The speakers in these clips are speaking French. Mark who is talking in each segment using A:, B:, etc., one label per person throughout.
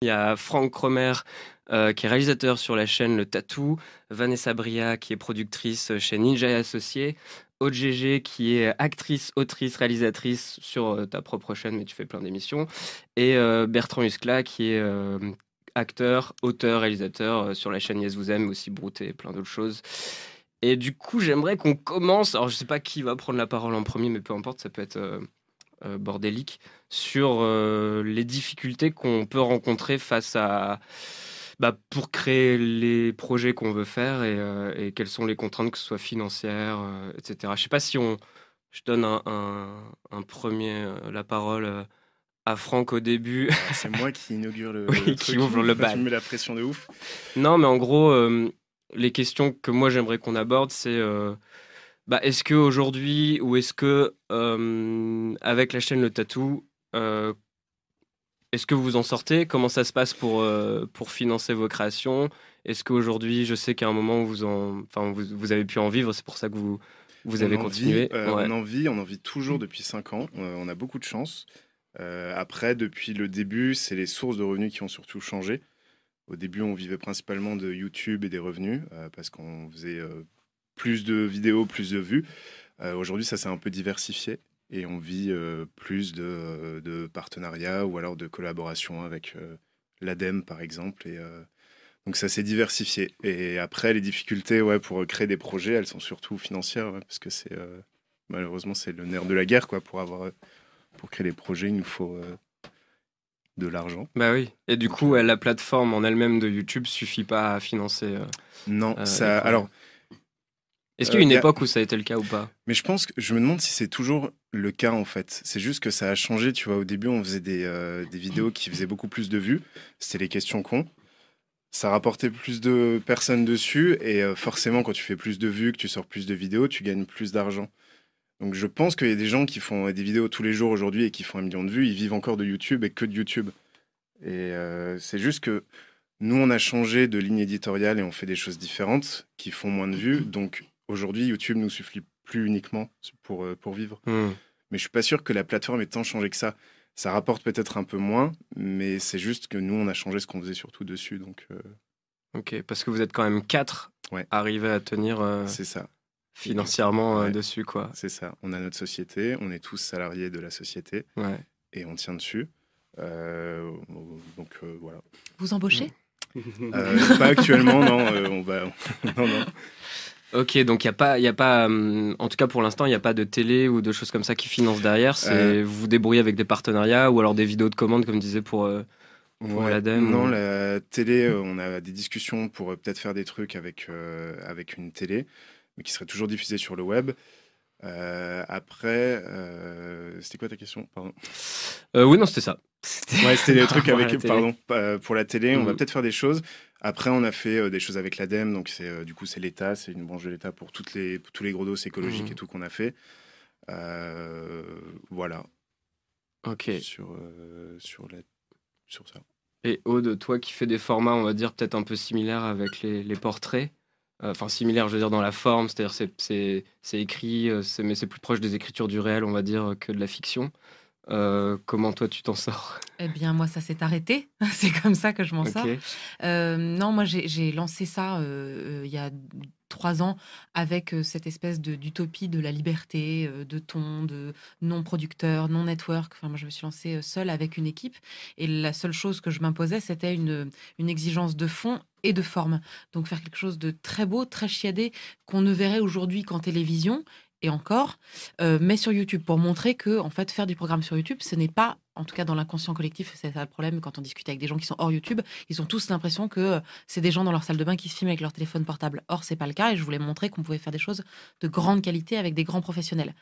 A: Il y a Franck Cromer, euh, qui est réalisateur sur la chaîne Le Tatou, Vanessa Bria, qui est productrice chez Ninja et Associés, OGG, qui est actrice, autrice, réalisatrice sur euh, ta propre chaîne, mais tu fais plein d'émissions, et euh, Bertrand Huskla, qui est acteur, auteur, réalisateur sur la chaîne Yes Vous Aime, aussi Brouté et plein d'autres choses. Et du coup, j'aimerais qu'on commence. Alors, je sais pas qui va prendre la parole en premier, mais peu importe, ça peut être bordélique sur les difficultés qu'on peut rencontrer face à bah, pour créer les projets qu'on veut faire et, euh, et, quelles sont les contraintes, que ce soit financières, euh, etc. Je sais pas si on, je donne un, un, premier euh, la parole à Franck au début.
B: C'est moi qui inaugure le,
A: oui, qui ouvre le bal.
B: Tu mets la pression de ouf.
A: Non, mais en gros, les questions que moi j'aimerais qu'on aborde, c'est bah, est-ce que aujourd'hui ou est-ce que avec la chaîne Le Tatou, est-ce que vous en sortez? Comment ça se passe pour, euh, pour financer vos créations? Est-ce qu'aujourd'hui, je sais qu'à un moment, vous, en, enfin, vous, vous, avez pu en vivre, c'est pour ça que vous, vous avez continué?
B: euh, On en vit, on en vit toujours depuis 5 ans. Euh, on a beaucoup de chance. après, depuis le début, c'est les sources de revenus qui ont surtout changé. Au début, on vivait principalement de YouTube et des revenus parce qu'on faisait plus de vidéos, plus de vues. Aujourd'hui, ça s'est un peu diversifié et on vit euh, plus de, de, partenariats ou alors de collaboration avec euh, l'ADEME par exemple. Et, euh, donc ça s'est diversifié. Et après, les difficultés ouais, pour créer des projets, elles sont surtout financières, parce que c'est malheureusement c'est le nerf de la guerre. Quoi, pour, avoir, pour créer des projets, il nous faut de l'argent.
A: Bah oui. Et du coup, la plateforme en elle-même de YouTube suffit pas à financer.
B: non, ça. Alors,
A: est-ce qu'il y a une euh, époque où ça a été le cas ou pas?
B: Mais je pense que je me demande si c'est toujours le cas en fait. C'est juste que ça a changé. Tu vois, au début, on faisait des, euh, des vidéos qui faisaient beaucoup plus de vues. C'était les questions cons. Ça rapportait plus de personnes dessus et euh, forcément, quand tu fais plus de vues, que tu sors plus de vidéos, tu gagnes plus d'argent. Donc je pense qu'il y a des gens qui font des vidéos tous les jours aujourd'hui et qui font un million de vues. Ils vivent encore de YouTube et que de YouTube. Et c'est juste que nous, on a changé de ligne éditoriale et on fait des choses différentes qui font moins de vues. Donc aujourd'hui, YouTube nous suffit plus uniquement pour, euh, pour vivre. Hmm. Mais je suis pas sûr que la plateforme ait tant changé que ça. Ça rapporte peut-être un peu moins, mais c'est juste que nous, on a changé ce qu'on faisait surtout dessus. Donc, euh.
A: Ok, parce que vous êtes quand même quatre ouais. arrivés à tenir euh,
B: c'est ça.
A: financièrement dessus. quoi.
B: C'est ça. On a notre société, on est tous salariés de la société
A: ouais.
B: et on tient dessus. donc voilà.
C: Vous embauchez?
B: Pas actuellement, non. on va... non, non.
A: Ok, donc il n'y a pas, y a pas hum, en tout cas pour l'instant, il n'y a pas de télé ou de choses comme ça qui financent derrière. C'est euh. vous vous débrouillez avec des partenariats ou alors des vidéos de commande, comme disait pour, euh, l'ADEME
B: Non, la télé, euh, on a des discussions pour peut-être faire des trucs avec, avec une télé, mais qui serait toujours diffusée sur le web. après, c'était quoi ta question? Pardon.
A: oui, non, c'était ça.
B: Ouais, c'était les trucs avec, pardon, pour la télé. On va mm. peut-être faire des choses. Après, on a fait euh, des choses avec l'ADEME, donc c'est euh, du coup c'est l'État, c'est une branche de l'État pour toutes les tous les gros dos écologiques mmh. et tout qu'on a fait. Euh, voilà.
A: Ok.
B: Sur sur la, sur ça.
A: Et Aude, toi qui fais des formats, on va dire peut-être un peu similaires avec les, les portraits, enfin similaires, je veux dire dans la forme, c'est-à-dire c'est écrit, mais c'est plus proche des écritures du réel, on va dire, que de la fiction. Euh, comment toi tu t'en sors?
C: Eh bien moi ça s'est arrêté, c'est comme ça que je m'en sors. Euh, non moi j'ai lancé ça euh, il y a trois ans avec cette espèce d'utopie de, la liberté, de ton, de non-producteur, non-network. Enfin, moi, je me suis lancée seule avec une équipe et la seule chose que je m'imposais, c'était une, une exigence de fond et de forme. Donc faire quelque chose de très beau, très chiadé, qu'on ne verrait aujourd'hui qu'en télévision et encore, euh, mais sur YouTube pour montrer que en fait faire du programme sur YouTube, ce n'est pas, en tout cas dans l'inconscient collectif, c'est ça le problème quand on discute avec des gens qui sont hors YouTube, ils ont tous l'impression que euh, c'est des gens dans leur salle de bain qui se filment avec leur téléphone portable. Or c'est pas le cas et je voulais montrer qu'on pouvait faire des choses de grande qualité avec des grands professionnels.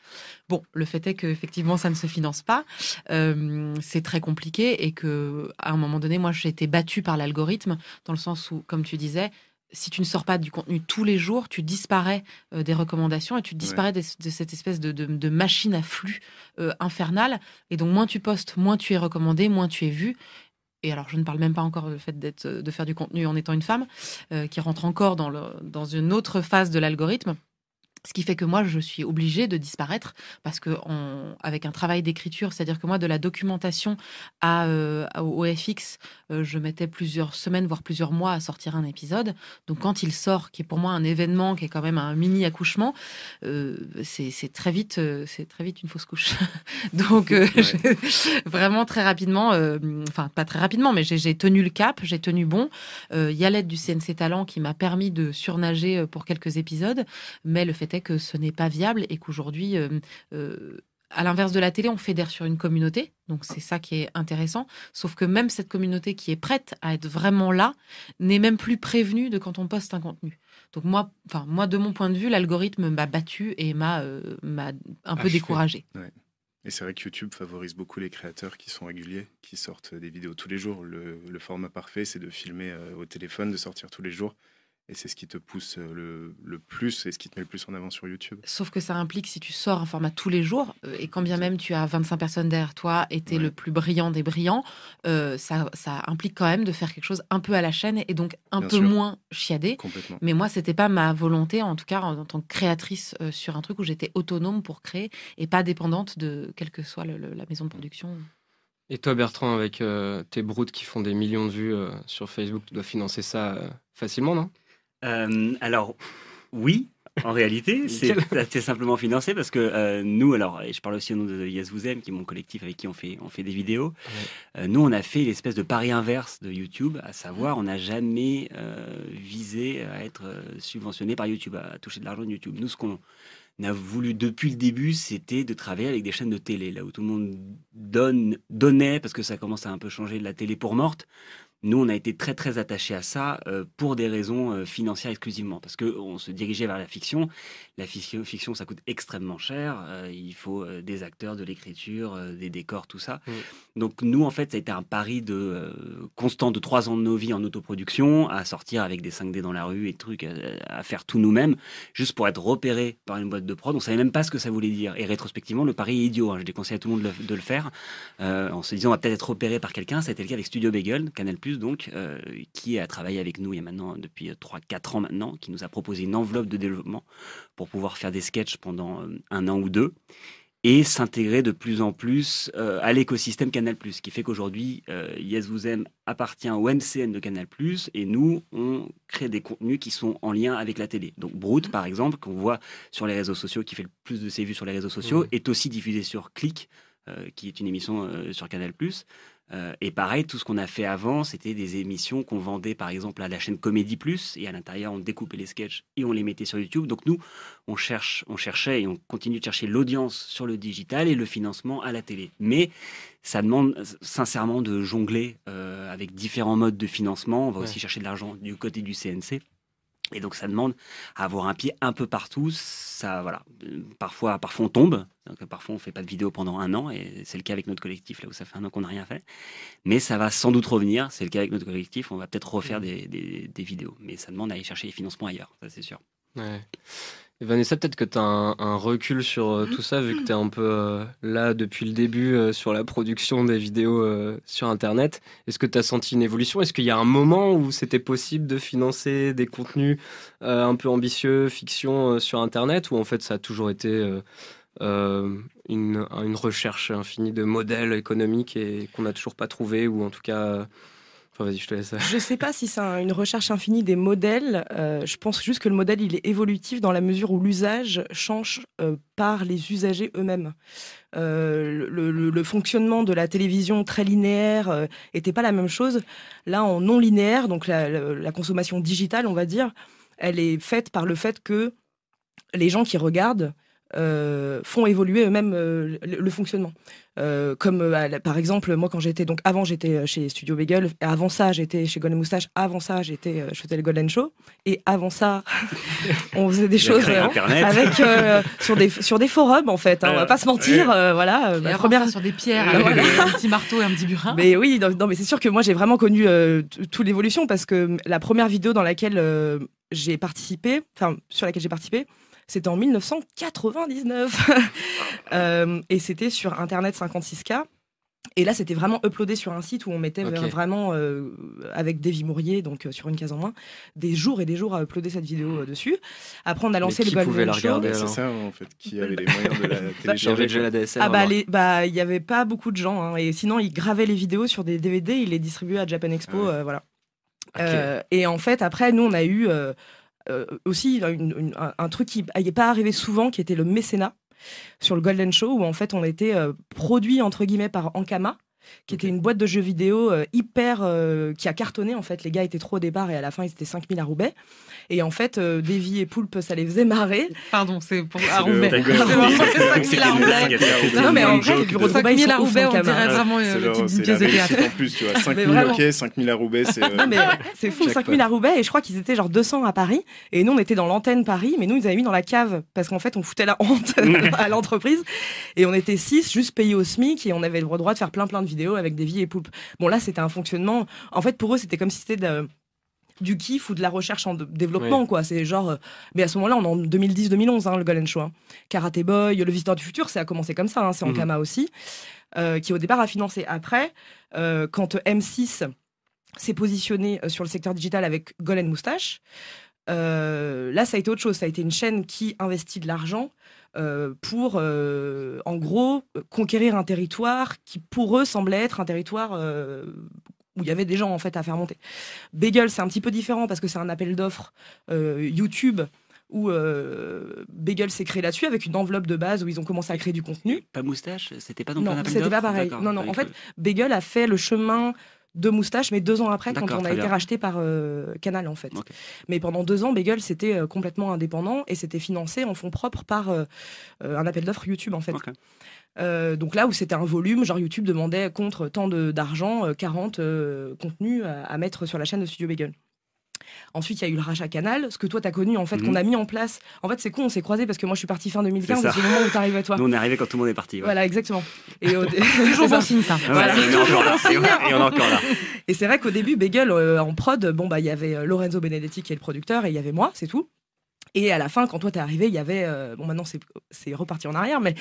C: Bon, le fait est que effectivement ça ne se finance pas, euh, c'est très compliqué et que à un moment donné, moi j'ai été battue par l'algorithme dans le sens où, comme tu disais, si tu ne sors pas du contenu tous les jours, tu disparais euh, des recommandations et tu disparais de, cette espèce de, machine à flux euh, infernale. Et donc, moins tu postes, moins tu es recommandé, moins tu es vu. Et alors, je ne parle même pas encore du fait d'être, de faire du contenu en étant une femme, euh, qui rentre encore dans, le, dans une autre phase de l'algorithme Ce qui fait que moi, je suis obligée de disparaître parce que avec un travail d'écriture, c'est-à-dire que moi, de la documentation à, euh, au FX, euh, je mettais plusieurs semaines, voire plusieurs mois à sortir un épisode. Donc quand il sort, qui est pour moi un événement, qui est quand même un mini accouchement, euh, c'est très vite, c'est très vite une fausse couche. Donc vraiment très rapidement, enfin pas très rapidement, mais j'ai tenu le cap, j'ai tenu bon. Il y a l'aide du CNC Talent qui m'a permis de surnager pour quelques épisodes, mais le fait est que ce n'est pas viable et qu'aujourd'hui, euh, euh, à l'inverse de la télé, on fédère sur une communauté. Donc c'est ça qui est intéressant. Sauf que même cette communauté qui est prête à être vraiment là n'est même plus prévenue de quand on poste un contenu. Donc moi, enfin moi de mon point de vue, l'algorithme m'a battu et m'a euh, un peu découragé.
B: Et c'est vrai que YouTube favorise beaucoup les créateurs qui sont réguliers, qui sortent des vidéos tous les jours. Le, format parfait, c'est de filmer au téléphone, de sortir tous les jours. Et c'est ce qui te pousse euh, le, plus et ce qui te met le plus en avant sur YouTube.
C: Sauf que ça implique, si tu sors un format tous les jours, euh, et quand bien même tu as 25 personnes derrière toi et tu es le plus brillant des brillants, euh, ça, ça, implique quand même de faire quelque chose un peu à la chaîne et donc un peu moins chiadé.
B: Complètement.
C: Mais moi, c'était pas ma volonté, en tout cas en, tant que créatrice sur un truc où j'étais autonome pour créer et pas dépendante de quelle que soit la maison de production.
A: Et toi, Bertrand, avec tes broutes qui font des millions de vues sur Facebook, tu dois financer ça facilement, non?
D: Euh, alors, oui, en réalité, c'est simplement financé parce que euh, nous, alors, et je parle aussi au nom de Yes Vous Aime, qui est mon collectif avec qui on fait, on fait des vidéos. Euh, nous, on a fait l'espèce de pari inverse de YouTube, à savoir, on n'a jamais visé à être subventionné par YouTube, à toucher de l'argent de YouTube. Nous, ce qu'on a voulu depuis le début, c'était de travailler avec des chaînes de télé, là où tout le monde donne, donnait, parce que ça commence à un peu changer de la télé pour morte. Nous, on a été très très attachés à ça euh, pour des raisons euh, financières exclusivement, parce qu'on se dirigeait vers la fiction. La fiction, fiction ça coûte extrêmement cher. Euh, il faut des acteurs, de l'écriture, des décors, tout ça. Mm. Donc nous, en fait, ça a été un pari de constant de trois ans de nos vies en autoproduction, à sortir avec des 5D dans la rue et trucs, à, faire tout nous-mêmes, juste pour être repéré par une boîte de prod. On savait même pas ce que ça voulait dire. Et rétrospectivement, le pari est idiot. Hein. Je déconseille à tout le monde de le, faire, en se disant on va peut-être être repéré par quelqu'un. Ça a été le cas avec Studio Bagel, Canal donc, euh, qui a travaillé avec nous il y a maintenant depuis 3-4 ans maintenant, qui nous a proposé une enveloppe de développement pour pouvoir faire des sketchs pendant euh, un an ou deux et s'intégrer de plus en plus euh, à l'écosystème Canal+, ce qui fait qu'aujourd'hui, Yes Vous Aime appartient au MCN de Canal+, et nous, on crée des contenus qui sont en lien avec la télé. Donc Brut, par exemple, qu'on voit sur les réseaux sociaux, qui fait le plus de ses vues sur les réseaux sociaux, mmh. est aussi diffusé sur Click, qui est une émission sur Canal+. Euh, et pareil, tout ce qu'on a fait avant, c'était des émissions qu'on vendait par exemple à la chaîne Comédie Plus, et à l'intérieur, on découpait les sketchs et on les mettait sur YouTube. Donc nous, on, cherche, on cherchait et on continue de chercher l'audience sur le digital et le financement à la télé. Mais ça demande sincèrement de jongler euh, avec différents modes de financement. On va aussi chercher de l'argent du côté du CNC. Et donc ça demande à avoir un pied un peu partout. Ça, voilà. Parfois, parfois on tombe. Donc, parfois on fait pas de vidéo pendant un an et c'est le cas avec notre collectif là où ça fait un an qu'on n'a rien fait. Mais ça va sans doute revenir. C'est le cas avec notre collectif. On va peut-être refaire mmh. des, des, vidéos, mais ça demande d'aller chercher les financements ailleurs. Ça c'est sûr.
A: Ouais. Vanessa, peut-être que tu as un, recul sur euh, tout ça, vu que tu es un peu euh, là depuis le début euh, sur la production des vidéos sur Internet. Est-ce que tu as senti une évolution? Est-ce qu'il y a un moment où c'était possible de financer des contenus un peu ambitieux, fiction sur Internet, ou en fait ça a toujours été une, recherche infinie de modèles économiques et qu'on n'a toujours pas trouvé, ou en tout cas je
E: ne sais pas si c'est une recherche infinie des modèles. Euh, je pense juste que le modèle, il est évolutif dans la mesure où l'usage change euh, par les usagers eux-mêmes. Euh, le, fonctionnement de la télévision très linéaire n'était pas la même chose. Là, en non linéaire, donc la, consommation digitale, on va dire, elle est faite par le fait que les gens qui regardent font évoluer eux-mêmes le, fonctionnement. Euh, comme euh, par exemple moi quand j'étais donc avant j'étais euh, chez Studio Bagel avant ça j'étais chez Golden Moustache. Avant ça j'étais je faisais le Golden Show. Et avant ça on faisait des choses avec sur des sur des forums en fait hein, on va pas se mentir voilà
C: la première sur des pierres avec un petit marteau et un petit burin.
E: Mais oui non, mais c'est sûr que moi j'ai vraiment connu toute l'évolution parce que la première vidéo dans laquelle j'ai participé enfin sur laquelle j'ai participé c'était en 1999. euh, et c'était sur Internet 56K. Et là, c'était vraiment uploadé sur un site où on mettait vraiment, euh, avec Davy Mourier, donc euh, sur une case en moins, des jours et des jours à uploader cette vidéo euh, dessus. Après, on a lancé
A: le
E: Golden
A: pouvait la regarder
B: C'est ça, en fait, qui avait les moyens de la télécharger.
A: la DSL.
E: Ah bah, bah, il y avait pas beaucoup de gens. Hein, et sinon, ils gravaient les vidéos sur des DVD, ils les distribuaient à Japan Expo, voilà. et en fait, après, nous, on a eu aussi un, truc qui n'est pas arrivé souvent, qui était le mécénat sur le Golden Show où en fait on était euh, produit entre guillemets par Ankama qui était une boîte de jeux vidéo euh, hyper euh, qui a cartonné en fait. Les gars étaient trop au départ et à la fin ils étaient 5000 à Roubaix et en fait euh, Davy et Poulpe ça les faisait marrer.
C: Pardon c'est pour à Roubaix
D: c'est une blague
E: non mais en vrai les bureaux de Roubaix ils sont
C: à Roubaix on dirait vraiment
B: une pièce de théâtre en plus tu vois. 5000 ok 5000 à Roubaix c'est
E: c'est fou 5000 à Roubaix et je crois qu'ils étaient genre 200 à Paris et nous on était dans l'antenne Paris mais nous ils avaient mis dans la cave parce qu'en fait on foutait la honte à l'entreprise et on était 6 juste payés au SMIC et on avait le droit de faire plein plein de vidéos avec des vies et poulpes. Bon, là, c'était un fonctionnement. En fait, pour eux, c'était comme si c'était du kiff ou de la recherche en développement, quoi. C'est genre. Euh, mais à ce moment-là, on est en 2010-2011, hein, le Golden Show. Hein. Karate Boy, Le Visiteur du Futur, ça a commencé comme ça. Hein, c'est en mhm. Kama aussi. Euh, qui au départ a financé. Après, euh, quand M6 s'est positionné sur le secteur digital avec Golden Moustache, là, ça a été autre chose. Ça a été une chaîne qui investit de l'argent pour, euh, en gros, conquérir un territoire qui, pour eux, semblait être un territoire euh, où il y avait des gens en fait à faire monter. Bagel, c'est un petit peu différent parce que c'est un appel d'offres YouTube où Bagel s'est créé là-dessus avec une enveloppe de base où ils ont commencé à créer du contenu.
D: Pas moustache, c'était pas donc
E: non,
D: un appel
E: c'était pas pareil. Non, non. En fait, Bagel a fait le chemin de moustache, mais deux ans après, quand on a été racheté par euh, Canal, en fait. Mais pendant deux ans, Bagel, c'était euh, complètement indépendant et c'était financé en fonds propres par euh, un appel d'offres YouTube, en fait. Donc là où c'était un volume, genre YouTube demandait contre tant d'argent, 40 contenus à, mettre sur la chaîne de Studio Bagel. Ensuite, il y a eu le rachat Canal, ce que toi, tu as connu, en fait, qu'on mhm. a mis en place. En fait, c'est con, on s'est croisés parce que moi, je suis partie fin 2015, c'est le moment où tu arrivé, toi.
D: Nous, on est arrivé quand tout le monde est parti.
E: Voilà, exactement.
C: Et Toujours bon signe, ça.
D: Voilà. Et, on est encore là.
E: Et c'est vrai qu'au début, Bagel, euh, en prod, bon, bah, il y avait euh, Lorenzo Benedetti qui est le producteur et il y avait moi, c'est tout. Et à la fin, quand toi t'es arrivé, il y avait, euh, bon maintenant c'est reparti en arrière, mais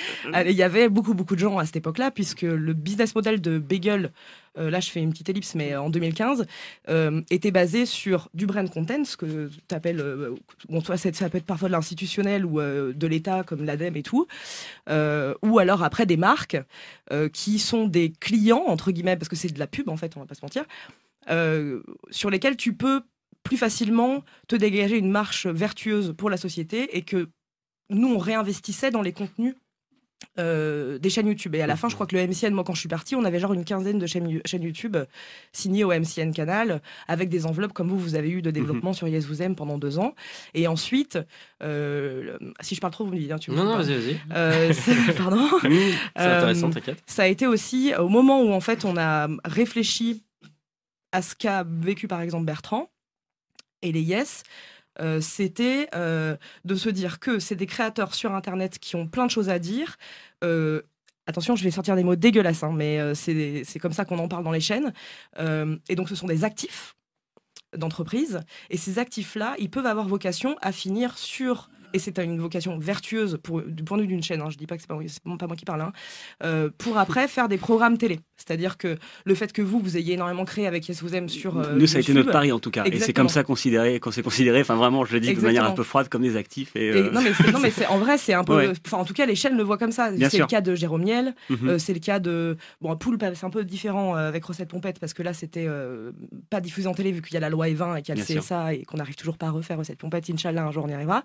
E: il y avait beaucoup beaucoup de gens à cette époque-là, puisque le business model de Bagel, euh, là je fais une petite ellipse, mais en 2015, euh, était basé sur du brand content, ce que tu appelles, bon toi ça peut être parfois de l'institutionnel ou de l'État comme l'ADEME et tout, ou alors après des marques qui sont des clients entre guillemets, parce que c'est de la pub en fait, on va pas se mentir, sur lesquels tu peux plus facilement te dégager une marche vertueuse pour la société et que nous, on réinvestissait dans les contenus euh, des chaînes YouTube. Et à la fin, je crois que le MCN, moi, quand je suis partie, on avait genre une quinzaine de chaînes, YouTube signées au MCN Canal, avec des enveloppes comme vous, vous avez eu de développement mhm. sur Yes Vous Aime pendant deux ans. Et ensuite, euh, si je parle trop, vous me dites. Hein, tu
A: non, non, vas-y, vas-y.
E: Euh, pardon.
A: C'est intéressant, t'inquiète.
E: Ça a été aussi au moment où, en fait, on a réfléchi à ce qu'a vécu, par exemple, Bertrand et les Yes, euh, c'était euh, de se dire que c'est des créateurs sur Internet qui ont plein de choses à dire. Euh, attention, je vais sortir des mots dégueulasses, hein, mais c'est comme ça qu'on en parle dans les chaînes. et donc, ce sont des actifs d'entreprise. Et ces actifs-là, ils peuvent avoir vocation à finir sur et c'est une vocation vertueuse pour, du point de vue d'une chaîne, hein, je dis pas que c'est pas, pas moi qui parle, hein, euh, pour après faire des programmes télé. C'est-à-dire que le fait que vous, vous ayez énormément créé avec Yes Vous Aime sur. Euh,
D: Nous, ça a été notre pari en tout cas. Et c'est comme ça considéré, qu'on s'est considéré, enfin vraiment, je le dis de manière un peu froide, comme des actifs. Et,
E: euh, non, mais, non, mais en vrai, c'est un peu. Enfin, en tout cas, les chaînes le voient comme ça. C'est le cas de Jérôme Niel, mhm. c'est le cas de. Bon, Poulpe, c'est un peu différent avec Recette Pompette parce que là, c'était pas diffusé en télé vu qu'il y a la loi E20 et qu'il y a le CSA et qu'on n'arrive toujours pas à refaire Recette Pompette. Inch'Allah, un jour on y arrivera.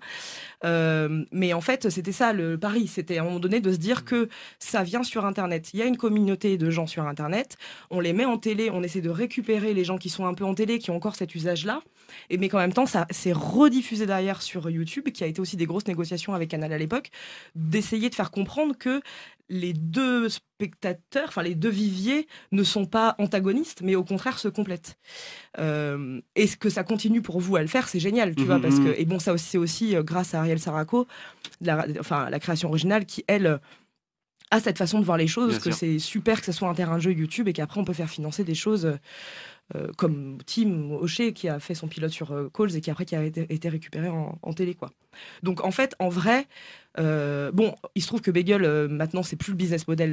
E: Euh, mais en fait, c'était ça le pari. C'était à un moment donné de se dire que ça vient sur Internet. Il y a une communauté de gens sur Internet. On les met en télé. On essaie de récupérer les gens qui sont un peu en télé, qui ont encore cet usage-là. Et mais qu'en même temps, ça s'est rediffusé derrière sur YouTube, qui a été aussi des grosses négociations avec Canal à l'époque, d'essayer de faire comprendre que les deux spectateurs, enfin les deux viviers, ne sont pas antagonistes, mais au contraire se complètent. Euh, et que ça continue pour vous à le faire, c'est génial, tu vois, parce que mhm. et bon, ça c'est aussi euh, grâce à Ariel Saraco, la, enfin la création originale, qui elle a cette façon de voir les choses, que c'est super que ce soit un terrain de jeu YouTube et qu'après on peut faire financer des choses euh, comme Tim Hocher qui a fait son pilote sur euh, Calls et qui après qui a été, récupéré en, télé quoi. Donc en fait en vrai euh, bon il se trouve que Bagel maintenant c'est plus le business model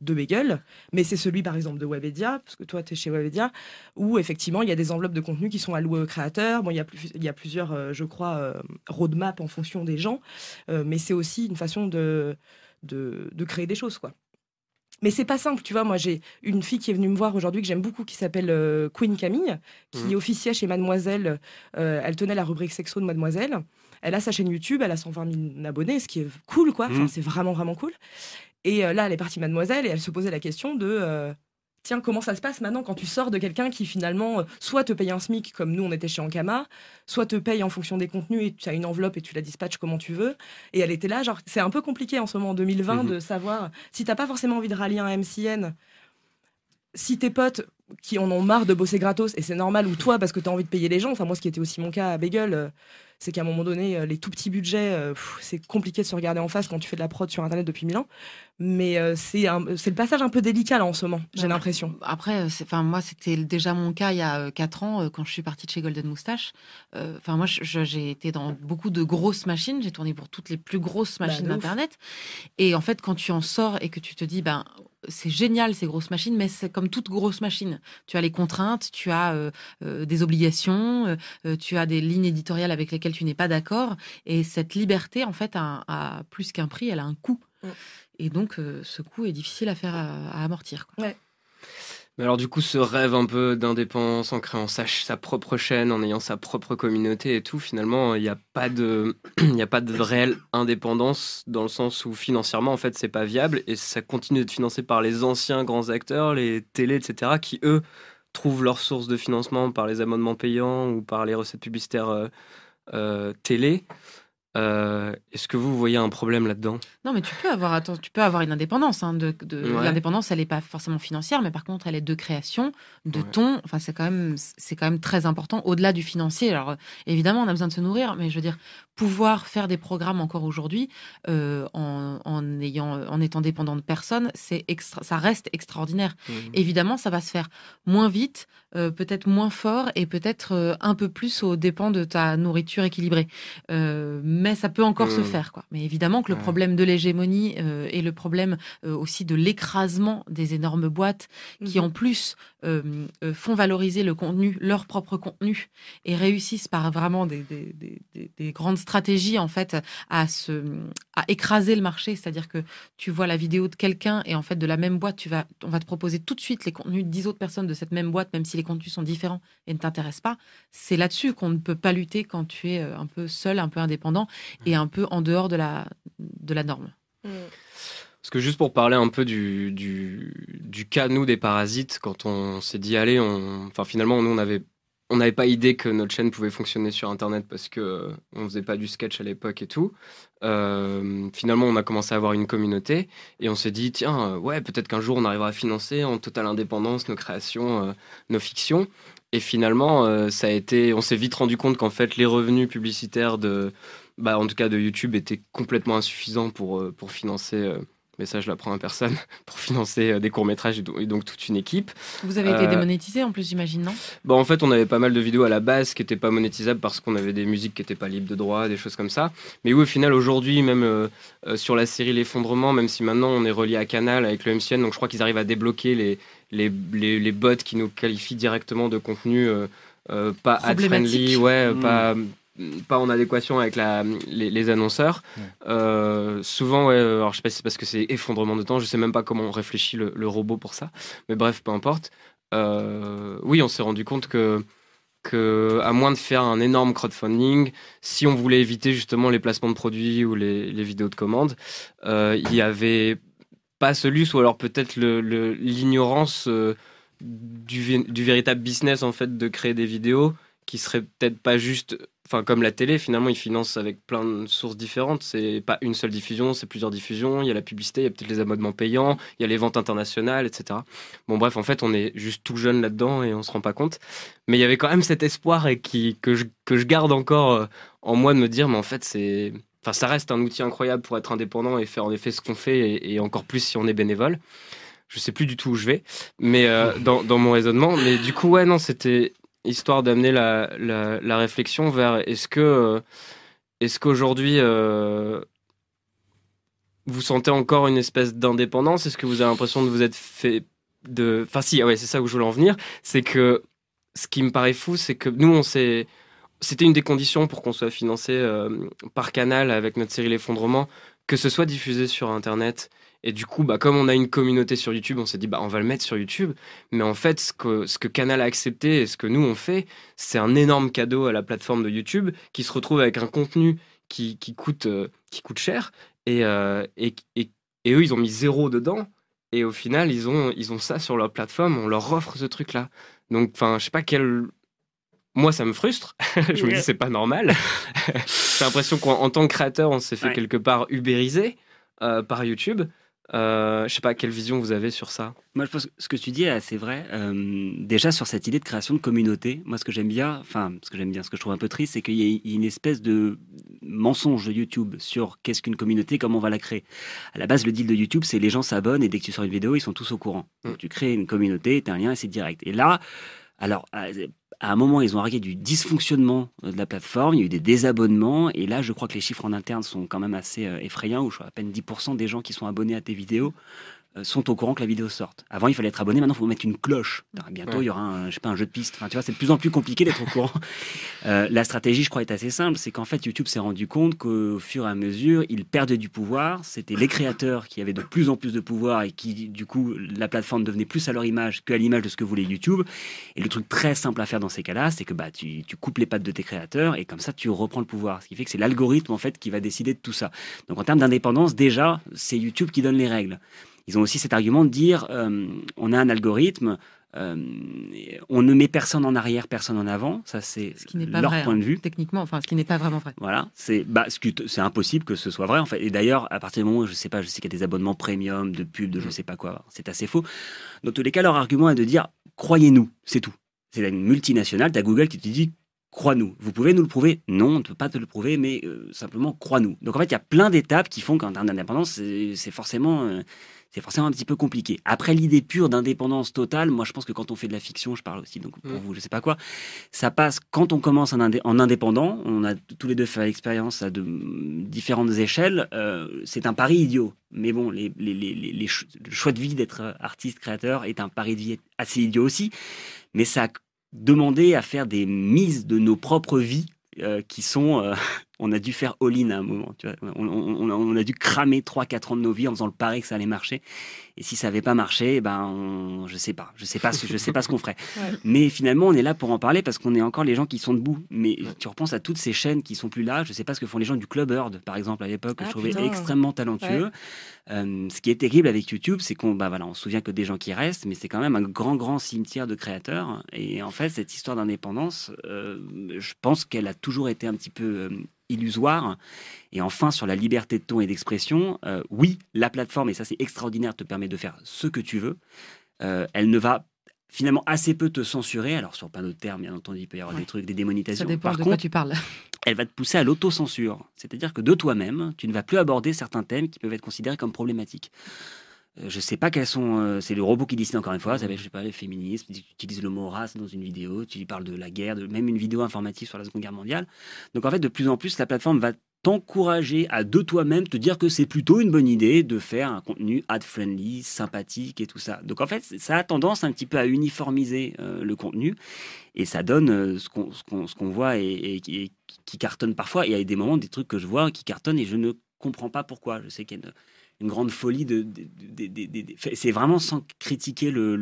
E: de Bagel mais c'est celui par exemple de Webedia parce que toi tu es chez Webedia où effectivement il y a des enveloppes de contenu qui sont allouées aux créateurs bon il y a, plus, il y a plusieurs je crois roadmap en fonction des gens mais c'est aussi une façon de, de, de créer des choses quoi. Mais c'est pas simple, tu vois. Moi, j'ai une fille qui est venue me voir aujourd'hui que j'aime beaucoup, qui s'appelle euh, Queen Camille, qui mmh. officiait chez Mademoiselle. Euh, elle tenait la rubrique sexo de Mademoiselle. Elle a sa chaîne YouTube, elle a 120 000 abonnés, ce qui est cool, quoi. Enfin, mmh. c'est vraiment, vraiment cool. Et euh, là, elle est partie Mademoiselle et elle se posait la question de tiens, comment ça se passe maintenant quand tu sors de quelqu'un qui finalement euh, soit te paye un SMIC comme nous on était chez Ankama, soit te paye en fonction des contenus et tu as une enveloppe et tu la dispatches comme tu veux. Et elle était là, genre c'est un peu compliqué en ce moment en 2020 mhm. de savoir si t'as pas forcément envie de rallier un MCN, si tes potes qui en ont marre de bosser gratos et c'est normal ou toi parce que tu as envie de payer les gens, enfin moi ce qui était aussi mon cas à Bagel, euh, c'est qu'à un moment donné, euh, les tout petits budgets, c'est compliqué de se regarder en face quand tu fais de la prod sur Internet depuis mille ans. Mais euh, c'est le passage un peu délicat là en ce moment, j'ai l'impression.
C: Après, enfin moi c'était déjà mon cas il y a 4 euh, ans euh, quand je suis partie de chez Golden Moustache. Enfin moi j'ai été dans beaucoup de grosses machines, j'ai tourné pour toutes les plus grosses bah, machines d'internet. Et en fait quand tu en sors et que tu te dis ben c'est génial ces grosses machines, mais c'est comme toute grosse machine. Tu as les contraintes, tu as des obligations, tu as des lignes éditoriales avec lesquelles tu n'es pas d'accord. Et cette liberté, en fait, a, plus qu'un prix, elle a un coût. Mm. Et donc, euh, ce coût est difficile à faire à, amortir.
A: Ouais. Mais alors du coup, ce rêve un peu d'indépendance en créant sa, propre chaîne, en ayant sa propre communauté et tout, finalement, il n'y a pas de, il a pas de réelle indépendance dans le sens où financièrement, en fait, c'est pas viable et ça continue d'être financé par les anciens grands acteurs, les télés, etc., qui eux trouvent leur source de financement par les abonnements payants ou par les recettes publicitaires euh, euh, télé. Euh, est-ce que vous voyez un problème là-dedans?
C: Non, mais tu peux avoir, attends, tu peux avoir une indépendance. Hein, de, L'indépendance, elle n'est pas forcément financière, mais par contre, elle est de création, de ton. Enfin, c'est quand même, c'est quand même très important au-delà du financier. Alors, évidemment, on a besoin de se nourrir, mais je veux dire, pouvoir faire des programmes encore aujourd'hui euh, en, en, ayant, en étant dépendant de personne, c'est extra, ça reste extraordinaire. Mmh. Évidemment, ça va se faire moins vite, euh, peut-être moins fort et peut-être un peu plus au dépend de ta nourriture équilibrée. mais mais ça peut encore se mmh. faire. Quoi. Mais évidemment que le problème de l'hégémonie euh, et le problème euh, aussi de l'écrasement des énormes boîtes qui, mmh. en plus, euh, font valoriser le contenu, leur propre contenu, et réussissent par vraiment des, des, grandes stratégies, en fait, à, se, à écraser le marché. C'est-à-dire que tu vois la vidéo de quelqu'un et, en fait, de la même boîte, tu vas, on va te proposer tout de suite les contenus de 10 autres personnes de cette même boîte, même si les contenus sont différents et ne t'intéressent pas. C'est là-dessus qu'on ne peut pas lutter quand tu es un peu seul, un peu indépendant et un peu en dehors de la, de la norme. Mm.
A: Parce que juste pour parler un peu du, du, du cas, nous, des parasites, quand on s'est dit, allez, on... enfin, finalement, nous, on avait on n'avait pas idée que notre chaîne pouvait fonctionner sur Internet parce que euh, on faisait pas du sketch à l'époque et tout. Euh, finalement, on a commencé à avoir une communauté et on s'est dit tiens, euh, ouais, peut-être qu'un jour on arrivera à financer en totale indépendance nos créations, nos fictions. Et finalement, ça a été, on s'est vite rendu compte qu'en fait les revenus publicitaires de bah, en tout cas de YouTube, était complètement insuffisant pour, euh, pour financer euh, mais ça je l'apprends à personne, pour financer euh, des courts-métrages et donc toute une équipe.
C: Vous avez été démonétisé en plus, j'imagine, non?
A: Bah, En fait, on avait pas mal de vidéos à la base qui n'étaient pas monétisables parce qu'on avait des musiques qui n'étaient pas libres de droit, des choses comme ça. Mais oui, au final, aujourd'hui, même sur la série L'Effondrement, même si maintenant on est relié à Canal avec le MCN, donc je crois qu'ils arrivent à débloquer les, les, les, bots qui nous qualifient directement de contenu pas ad-friendly, ouais, hmm. pas pas en adéquation avec la, les, annonceurs. Euh, souvent, ouais, alors je sais pas si c'est parce que c'est effondrement de temps, je sais même pas comment on réfléchit le, robot pour ça, mais bref, peu importe. Euh, oui, on s'est rendu compte que, que, à moins de faire un énorme crowdfunding, si on voulait éviter justement les placements de produits ou les, les vidéos de commande, euh, il y avait pas ce luxe ou alors peut-être l'ignorance du, du véritable business en fait de créer des vidéos qui serait peut-être pas juste enfin comme la télé finalement ils financent avec plein de sources différentes c'est pas une seule diffusion c'est plusieurs diffusions il y a la publicité il y a peut-être les abonnements payants il y a les ventes internationales etc bon bref en fait on est juste tout jeune là-dedans et on se rend pas compte mais il y avait quand même cet espoir et qui que je, que je garde encore euh, en moi de me dire mais en fait c'est Enfin, ça reste un outil incroyable pour être indépendant et faire en effet ce qu'on fait, et, encore plus si on est bénévole. Je sais plus du tout où je vais, mais dans, dans, mon raisonnement. Mais du coup, ouais, non, c'était histoire d'amener la, la, réflexion vers est-ce que est-ce qu'aujourd'hui vous sentez encore une espèce d'indépendance? Est-ce que vous avez l'impression de vous être fait de. Enfin, si, ouais, c'est ça où je voulais en venir. C'est que ce qui me paraît fou, c'est que nous, on s'est. C'était une des conditions pour qu'on soit financé euh, par canal avec notre série L'effondrement, que ce soit diffusé sur Internet. Et du coup, bah, comme on a une communauté sur YouTube, on s'est dit, bah, on va le mettre sur YouTube. Mais en fait, ce que, ce que Canal a accepté et ce que nous, on fait, c'est un énorme cadeau à la plateforme de YouTube qui se retrouve avec un contenu qui, qui coûte, euh, qui coûte cher euh, et, et, et, eux, ils ont mis zéro dedans. Et au final, ils ont, ils ont ça sur leur plateforme. On leur offre ce truc-là. Donc, enfin, je sais pas quel. Moi, ça me frustre. je me dis, c'est pas normal. J'ai l'impression qu'en tant que créateur, on s'est fait quelque part ubériser euh, par YouTube. Euh, je sais pas quelle vision vous avez sur ça?
D: Moi, je pense que ce que tu dis est assez vrai. Euh, déjà sur cette idée de création de communauté, moi, ce que j'aime bien, enfin, ce que j'aime bien, ce que je trouve un peu triste, c'est qu'il y a une espèce de mensonge de YouTube sur qu'est-ce qu'une communauté, comment on va la créer. À la base, le deal de YouTube, c'est les gens s'abonnent et dès que tu sors une vidéo, ils sont tous au courant. Mm. tu crées une communauté, tu as un lien et c'est direct. Et là, alors, à un moment, ils ont arrêté du dysfonctionnement de la plateforme, il y a eu des désabonnements, et là, je crois que les chiffres en interne sont quand même assez euh, effrayants, où je crois à peine 10% des gens qui sont abonnés à tes vidéos. euh, sont au courant que la vidéo sorte. Avant, il fallait être abonné, maintenant, il faut mettre une cloche. Bientôt, il y aura un, je sais pas, un jeu de piste. Enfin, tu vois, c'est de plus en plus compliqué d'être au courant. Euh, la stratégie, je crois, est assez simple. C'est qu'en fait, YouTube s'est rendu compte qu'au fur et à mesure, il perdait du pouvoir. C'était les créateurs qui avaient de plus en plus de pouvoir et qui, du coup, la plateforme devenait plus à leur image qu'à l'image de ce que voulait YouTube. Et le truc très simple à faire dans ces cas-là, c'est que bah, tu, tu coupes les pattes de tes créateurs et comme ça, tu reprends le pouvoir. Ce qui fait que c'est l'algorithme, en fait, qui va décider de tout ça. Donc, en termes d'indépendance, déjà, c'est YouTube qui donne les règles. Ils ont aussi cet argument de dire euh, on a un algorithme, euh, on ne met personne en arrière, personne en avant. Ça, c'est leur point de
C: hein,
D: vue.
C: Techniquement, enfin, ce qui n'est pas vraiment vrai.
D: Voilà, c'est bah, c'est impossible que ce soit vrai en fait. Et d'ailleurs, à partir du moment où je sais pas, je sais qu'il y a des abonnements premium, de pub, de je mm. sais pas quoi, c'est assez faux. Dans tous les cas, leur argument est de dire croyez-nous, c'est tout. C'est une multinationale, tu as Google qui te dit crois-nous. Vous pouvez nous le prouver? Non, on ne peut pas te le prouver, mais euh, simplement crois-nous. Donc en fait, il y a plein d'étapes qui font qu'en termes d'indépendance, c'est forcément c'est forcément un petit peu compliqué. Après l'idée pure d'indépendance totale, moi je pense que quand on fait de la fiction, je parle aussi donc pour mm. vous, je sais pas quoi, ça passe quand on commence en, indépendant, on a tous les deux fait l'expérience à de différentes échelles, euh, c'est un pari idiot. Mais bon, les, les, les, les le choix de vie d'être artiste, créateur est un pari de vie assez idiot aussi, mais ça a demandé à faire des mises de nos propres vies euh, qui sont euh, on a dû faire all-in à un moment. Tu vois. On, a dû cramer 3-4 ans de nos vies en faisant le pari que ça allait marcher. Et si ça n'avait pas marché, eh ben, je sais pas. Je sais pas, je sais pas ce qu'on ferait. Mais finalement, on est là pour en parler parce qu'on est encore les gens qui sont debout. Mais tu repenses à toutes ces chaînes qui sont plus là. Je sais pas ce que font les gens du Club Heard, par exemple, à l'époque, que je ah, trouvais extrêmement talentueux. Euh, ce qui est terrible avec YouTube, c'est qu'on bah, voilà, on se souvient que des gens qui restent, mais c'est quand même un grand, grand cimetière de créateurs. Et en fait, cette histoire d'indépendance, euh, je pense qu'elle a toujours été un petit peu euh, illusoire. Et enfin, sur la liberté de ton et d'expression, euh, oui, la plateforme, et ça c'est extraordinaire, te permet de faire ce que tu veux. Euh, elle ne va finalement assez peu te censurer. Alors sur plein de termes, bien entendu, il peut y avoir des trucs, des démonitations.
C: Ça dépend Par de contre, quoi tu parles.
D: Elle va te pousser à l'autocensure. C'est-à-dire que de toi-même, tu ne vas plus aborder certains thèmes qui peuvent être considérés comme problématiques. Euh, je sais pas quels sont. c'est le robot qui décide encore une fois. Je sais pas, les féminismes. Tu utilises le mot race dans une vidéo. Tu parles de la guerre, de, même une vidéo informative sur la Seconde Guerre mondiale. Donc en fait, de plus en plus, la plateforme va t'encourager à de toi-même te dire que c'est plutôt une bonne idée de faire un contenu ad-friendly, sympathique et tout ça. Donc en fait, ça a tendance un petit peu à uniformiser euh, le contenu et ça donne euh, ce qu'on voit et, qui cartonne parfois. il y a des moments, des trucs que je vois qui cartonnent et je ne comprends pas pourquoi. Je sais qu'il y a une une grande folie de, c'est vraiment sans critiquer le,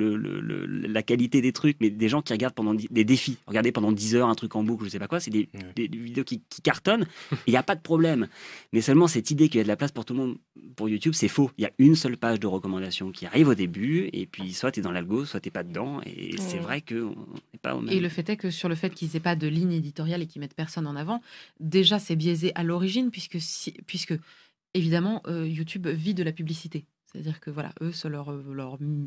D: la qualité des trucs mais des gens qui regardent pendant des défis. Regarder pendant 10 heures un truc en boucle je sais pas quoi c'est des, vidéos qui, cartonnent il n'y a pas de problème. Mais seulement cette idée qu'il y a de la place pour tout le monde pour YouTube c'est faux. Il y a une seule page de recommandation qui arrive au début et puis soit tu es dans l'algo soit tu pas dedans et c'est vrai que n'est pas au même
C: et le fait est que sur le fait qu'ils aient pas de ligne éditoriale et qu'ils mettent personne en avant déjà c'est biaisé à l'origine puisque si, puisque évidemment, euh, YouTube vit de la publicité. C'est-à-dire que voilà, eux, euh, leur,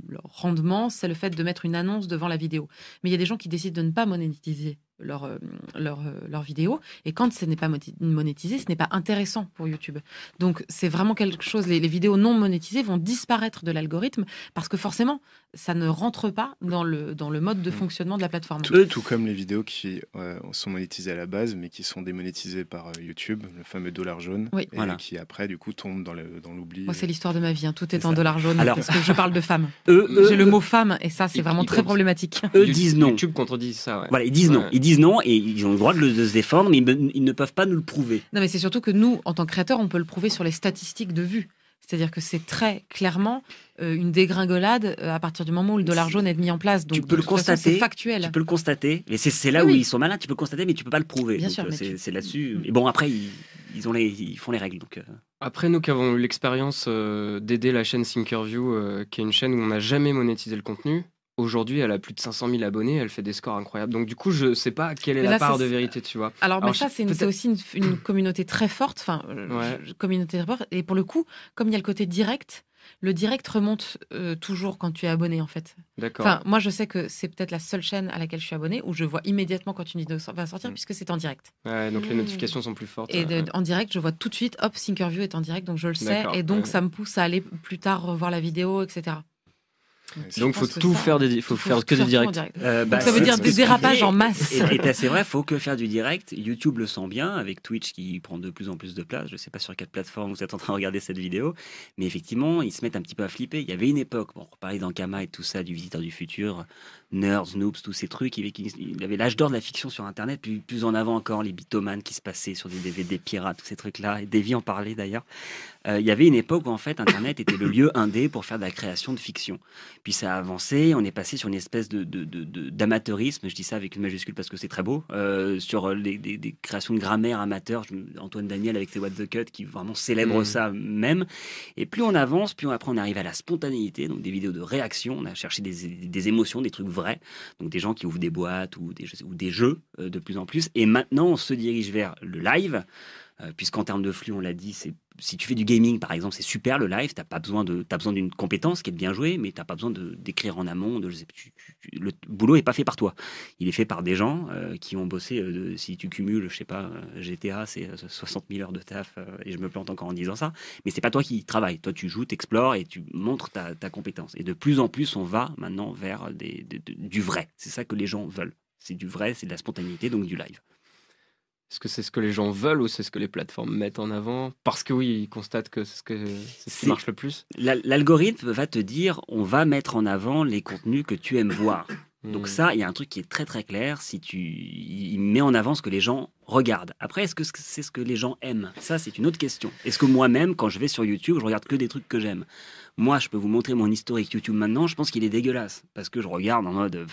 C: leur rendement, c'est le fait de mettre une annonce devant la vidéo. Mais il y a des gens qui décident de ne pas monétiser leur, euh, leur, euh, leur vidéo. Et quand ce n'est pas monétisé, ce n'est pas intéressant pour YouTube. Donc c'est vraiment quelque chose, les, vidéos non monétisées vont disparaître de l'algorithme parce que forcément, ça ne rentre pas dans le, dans le mode de mm. fonctionnement de la plateforme.
B: Tout, tout comme les vidéos qui euh, sont monétisées à la base, mais qui sont démonétisées par YouTube, le fameux dollar jaune, et qui après, du coup, tombent dans l'oubli.
C: Moi, c'est l'histoire de ma vie, hein. tout est, en dollar jaune, Alors, parce que je parle de femmes. J'ai le mot femme, et ça, c'est vraiment très problématique.
D: Eux disent non.
A: YouTube contredit ça.
D: Voilà, ils disent non disent non et ils ont le droit de, se défendre, mais ils, ne peuvent pas nous le prouver.
C: Non, mais c'est surtout que nous, en tant que créateurs, on peut le prouver sur les statistiques de vue. C'est-à-dire que c'est très clairement euh, une dégringolade euh, à partir du moment où le dollar jaune est mis en place. Donc,
D: tu peux le constater.
C: C'est factuel.
D: Tu peux le constater. Mais c'est là où ils sont malins. Tu peux le constater, mais tu peux pas le prouver. Bien sûr. Euh, c'est là-dessus. Et bon, après, ils, ont les, ils font les règles. Donc.
A: Après, nous qui avons eu l'expérience d'aider la chaîne Thinkerview, qui est une chaîne où on n'a jamais monétisé le contenu, Aujourd'hui, elle a plus de 500 000 abonnés, elle fait des scores incroyables. Donc, du coup, je sais pas quelle est la part de vérité, tu vois.
C: Alors, mais ça, c'est aussi une, communauté très forte, enfin, euh, communauté très forte. Et pour le coup, comme il y a le côté direct, le direct remonte euh, toujours quand tu es abonné, en fait.
A: D'accord.
C: Enfin, moi, je sais que c'est peut-être la seule chaîne à laquelle je suis abonné où je vois immédiatement quand une vidéo va sortir, mm. puisque c'est en direct.
A: Ouais, donc les mmh. notifications sont plus fortes.
C: Et en direct, je vois tout de suite, hop, Thinkerview est en direct, donc je le sais. Et donc, ça me pousse à aller plus tard revoir la vidéo, etc.
A: Donc faut tout faire des, faut, faire que du direct.
C: Euh, bah, ça veut dire des dérapages en masse.
D: Et, c'est vrai, faut que faire du direct. YouTube le sent bien avec Twitch qui prend de plus en plus de place. Je sais pas sur quelle plateforme vous êtes en train de regarder cette vidéo, mais effectivement ils se mettent un petit peu à flipper. Il y avait une époque, bon, on parlait d'Ankama et tout ça, du Visiteur du futur, Nerds, Noobs, tous ces trucs. Il y avait l'âge d'or de la fiction sur Internet, puis plus en avant encore les bitomanes qui se passaient sur des DVD pirates, tous ces trucs-là. Et Davy en parlait d'ailleurs. Euh, il y avait une époque où en fait Internet était le lieu indé pour faire de la création de fiction. Puis ça a avancé, on est passé sur une espèce de, d'amateurisme, je dis ça avec une majuscule parce que c'est très beau, euh, sur les, des, créations de grammaire amateurs, Antoine Daniel avec ses What the Cut qui vraiment célèbre mm. ça même. Et plus on avance, plus après on arrive à la spontanéité, donc des vidéos de réaction, on a cherché des, émotions, des trucs vrais, donc des gens qui ouvrent des boîtes ou des, ou des jeux euh, de plus en plus. Et maintenant on se dirige vers le live. Euh, puisqu'en termes de flux, on l'a dit, c'est si tu fais du gaming, par exemple, c'est super le live. T'as pas besoin besoin d'une compétence qui est de bien jouer, mais t'as pas besoin d'écrire en amont. Le boulot est pas fait par toi. Il est fait par des gens euh, qui ont bossé. Euh, si tu cumules, je sais pas, GTA, c'est 60 000 heures de taf, et je me plante encore en disant ça. Mais c'est pas toi qui travailles. Toi, tu joues, t'explores et tu montres ta, compétence. Et de plus en plus, on va maintenant vers du vrai. C'est ça que les gens veulent. C'est du vrai, c'est de la spontanéité, donc du live.
A: Est-ce que c'est ce que les gens veulent ou c'est ce que les plateformes mettent en avant? Parce que oui, ils constatent que c'est ce, que, ce qui marche le plus.
D: L'algorithme va te dire on va mettre en avant les contenus que tu aimes voir. Donc hmm. ça, il y a un truc qui est très très clair. Si tu, il met en avant ce que les gens regardent. Après, est-ce que c'est ce que les gens aiment? Ça, c'est une autre question. Est-ce que moi-même, quand je vais sur YouTube, je regarde que des trucs que j'aime? Moi, je peux vous montrer mon historique YouTube maintenant. Je pense qu'il est dégueulasse parce que je regarde en mode.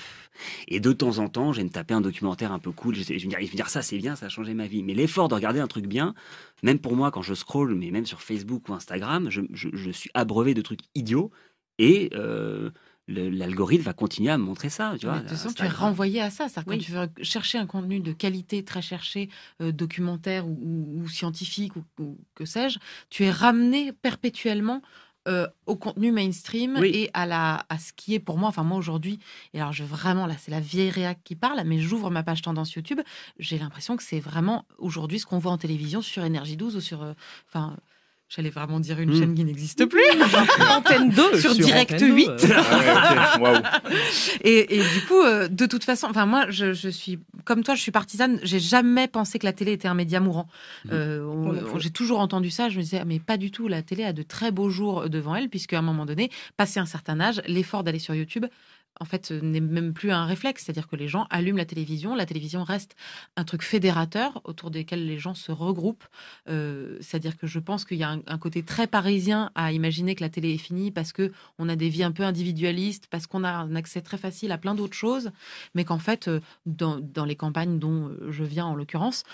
D: et de temps en temps, j'ai me taper un documentaire un peu cool. Je vais me dire, je vais dire ça, c'est bien, ça a changé ma vie. Mais l'effort de regarder un truc bien, même pour moi, quand je scroll, mais même sur Facebook ou Instagram, je, suis abreuvé de trucs idiots et. Euh, l'algorithme va continuer à me montrer ça. Tu vois,
C: de toute façon, tu es renvoyé à ça. Quand tu veux chercher un contenu de qualité, très cherché, euh, documentaire ou, scientifique ou que sais-je, tu es ramené perpétuellement euh, au contenu mainstream et à, la, à ce qui est pour moi, enfin moi aujourd'hui, et alors je vraiment là c'est la vieille réac qui parle, mais j'ouvre ma page tendance YouTube, j'ai l'impression que c'est vraiment aujourd'hui ce qu'on voit en télévision sur Énergie 12 ou sur, euh, J'allais vraiment dire une hmm. chaîne qui n'existe plus. Antenne 2 sur, Direct 8. et, du coup, euh, de toute façon, enfin moi, je, suis comme toi, je suis partisane. J'ai jamais pensé que la télé était un média mourant. Hmm. Euh, j'ai toujours entendu ça. Je me disais, mais pas du tout. La télé a de très beaux jours devant elle, puisque à un moment donné, passé un certain âge, l'effort d'aller sur YouTube en fait, n'est même plus un réflexe. C'est-à-dire que les gens allument la télévision. La télévision reste un truc fédérateur autour desquels les gens se regroupent. Euh, c'est-à-dire que je pense qu'il y a un, côté très parisien à imaginer que la télé est finie parce que on a des vies un peu individualistes, parce qu'on a un accès très facile à plein d'autres choses, mais qu'en fait, euh, dans, les campagnes dont euh, je viens en l'occurrence,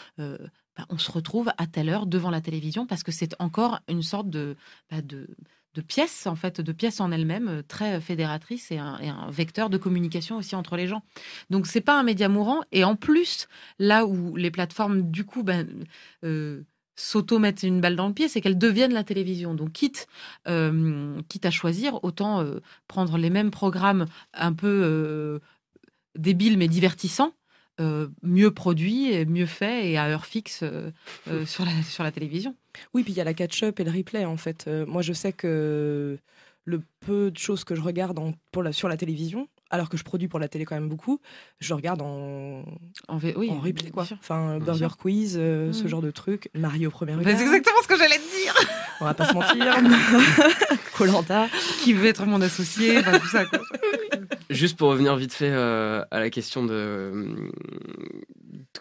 C: bah, on se retrouve à telle heure devant la télévision parce que c'est encore une sorte de, bah, pièces, en fait, de pièces en elles-mêmes, euh, très fédératrices et un, vecteur de communication aussi entre les gens. Donc, c'est pas un média mourant. Et en plus, là où les plateformes, du coup, ben, euh, s'auto-mettent une balle dans le pied, c'est qu'elles deviennent la télévision. Donc, quitte, euh, quitte à choisir, autant prendre les mêmes programmes un peu débiles mais divertissants mieux produit, et mieux fait et à heure fixe sur, la, sur la télévision.
E: Oui, puis il y a la catch-up et le replay en fait. moi, je sais que le peu de choses que je regarde pour la, sur la télévision, alors que je produis pour la télé quand même beaucoup, je regarde en,
C: en, oui,
E: en replay, quoi. Enfin, Burger Quiz, euh, ce mm. genre de truc. Mario premier
C: C'est exactement ce que j'allais te dire
E: On va pas se mentir. Colanta.
C: Qui veut être mon associé, tout ça, quoi.
A: Juste pour revenir vite fait euh, à la question de,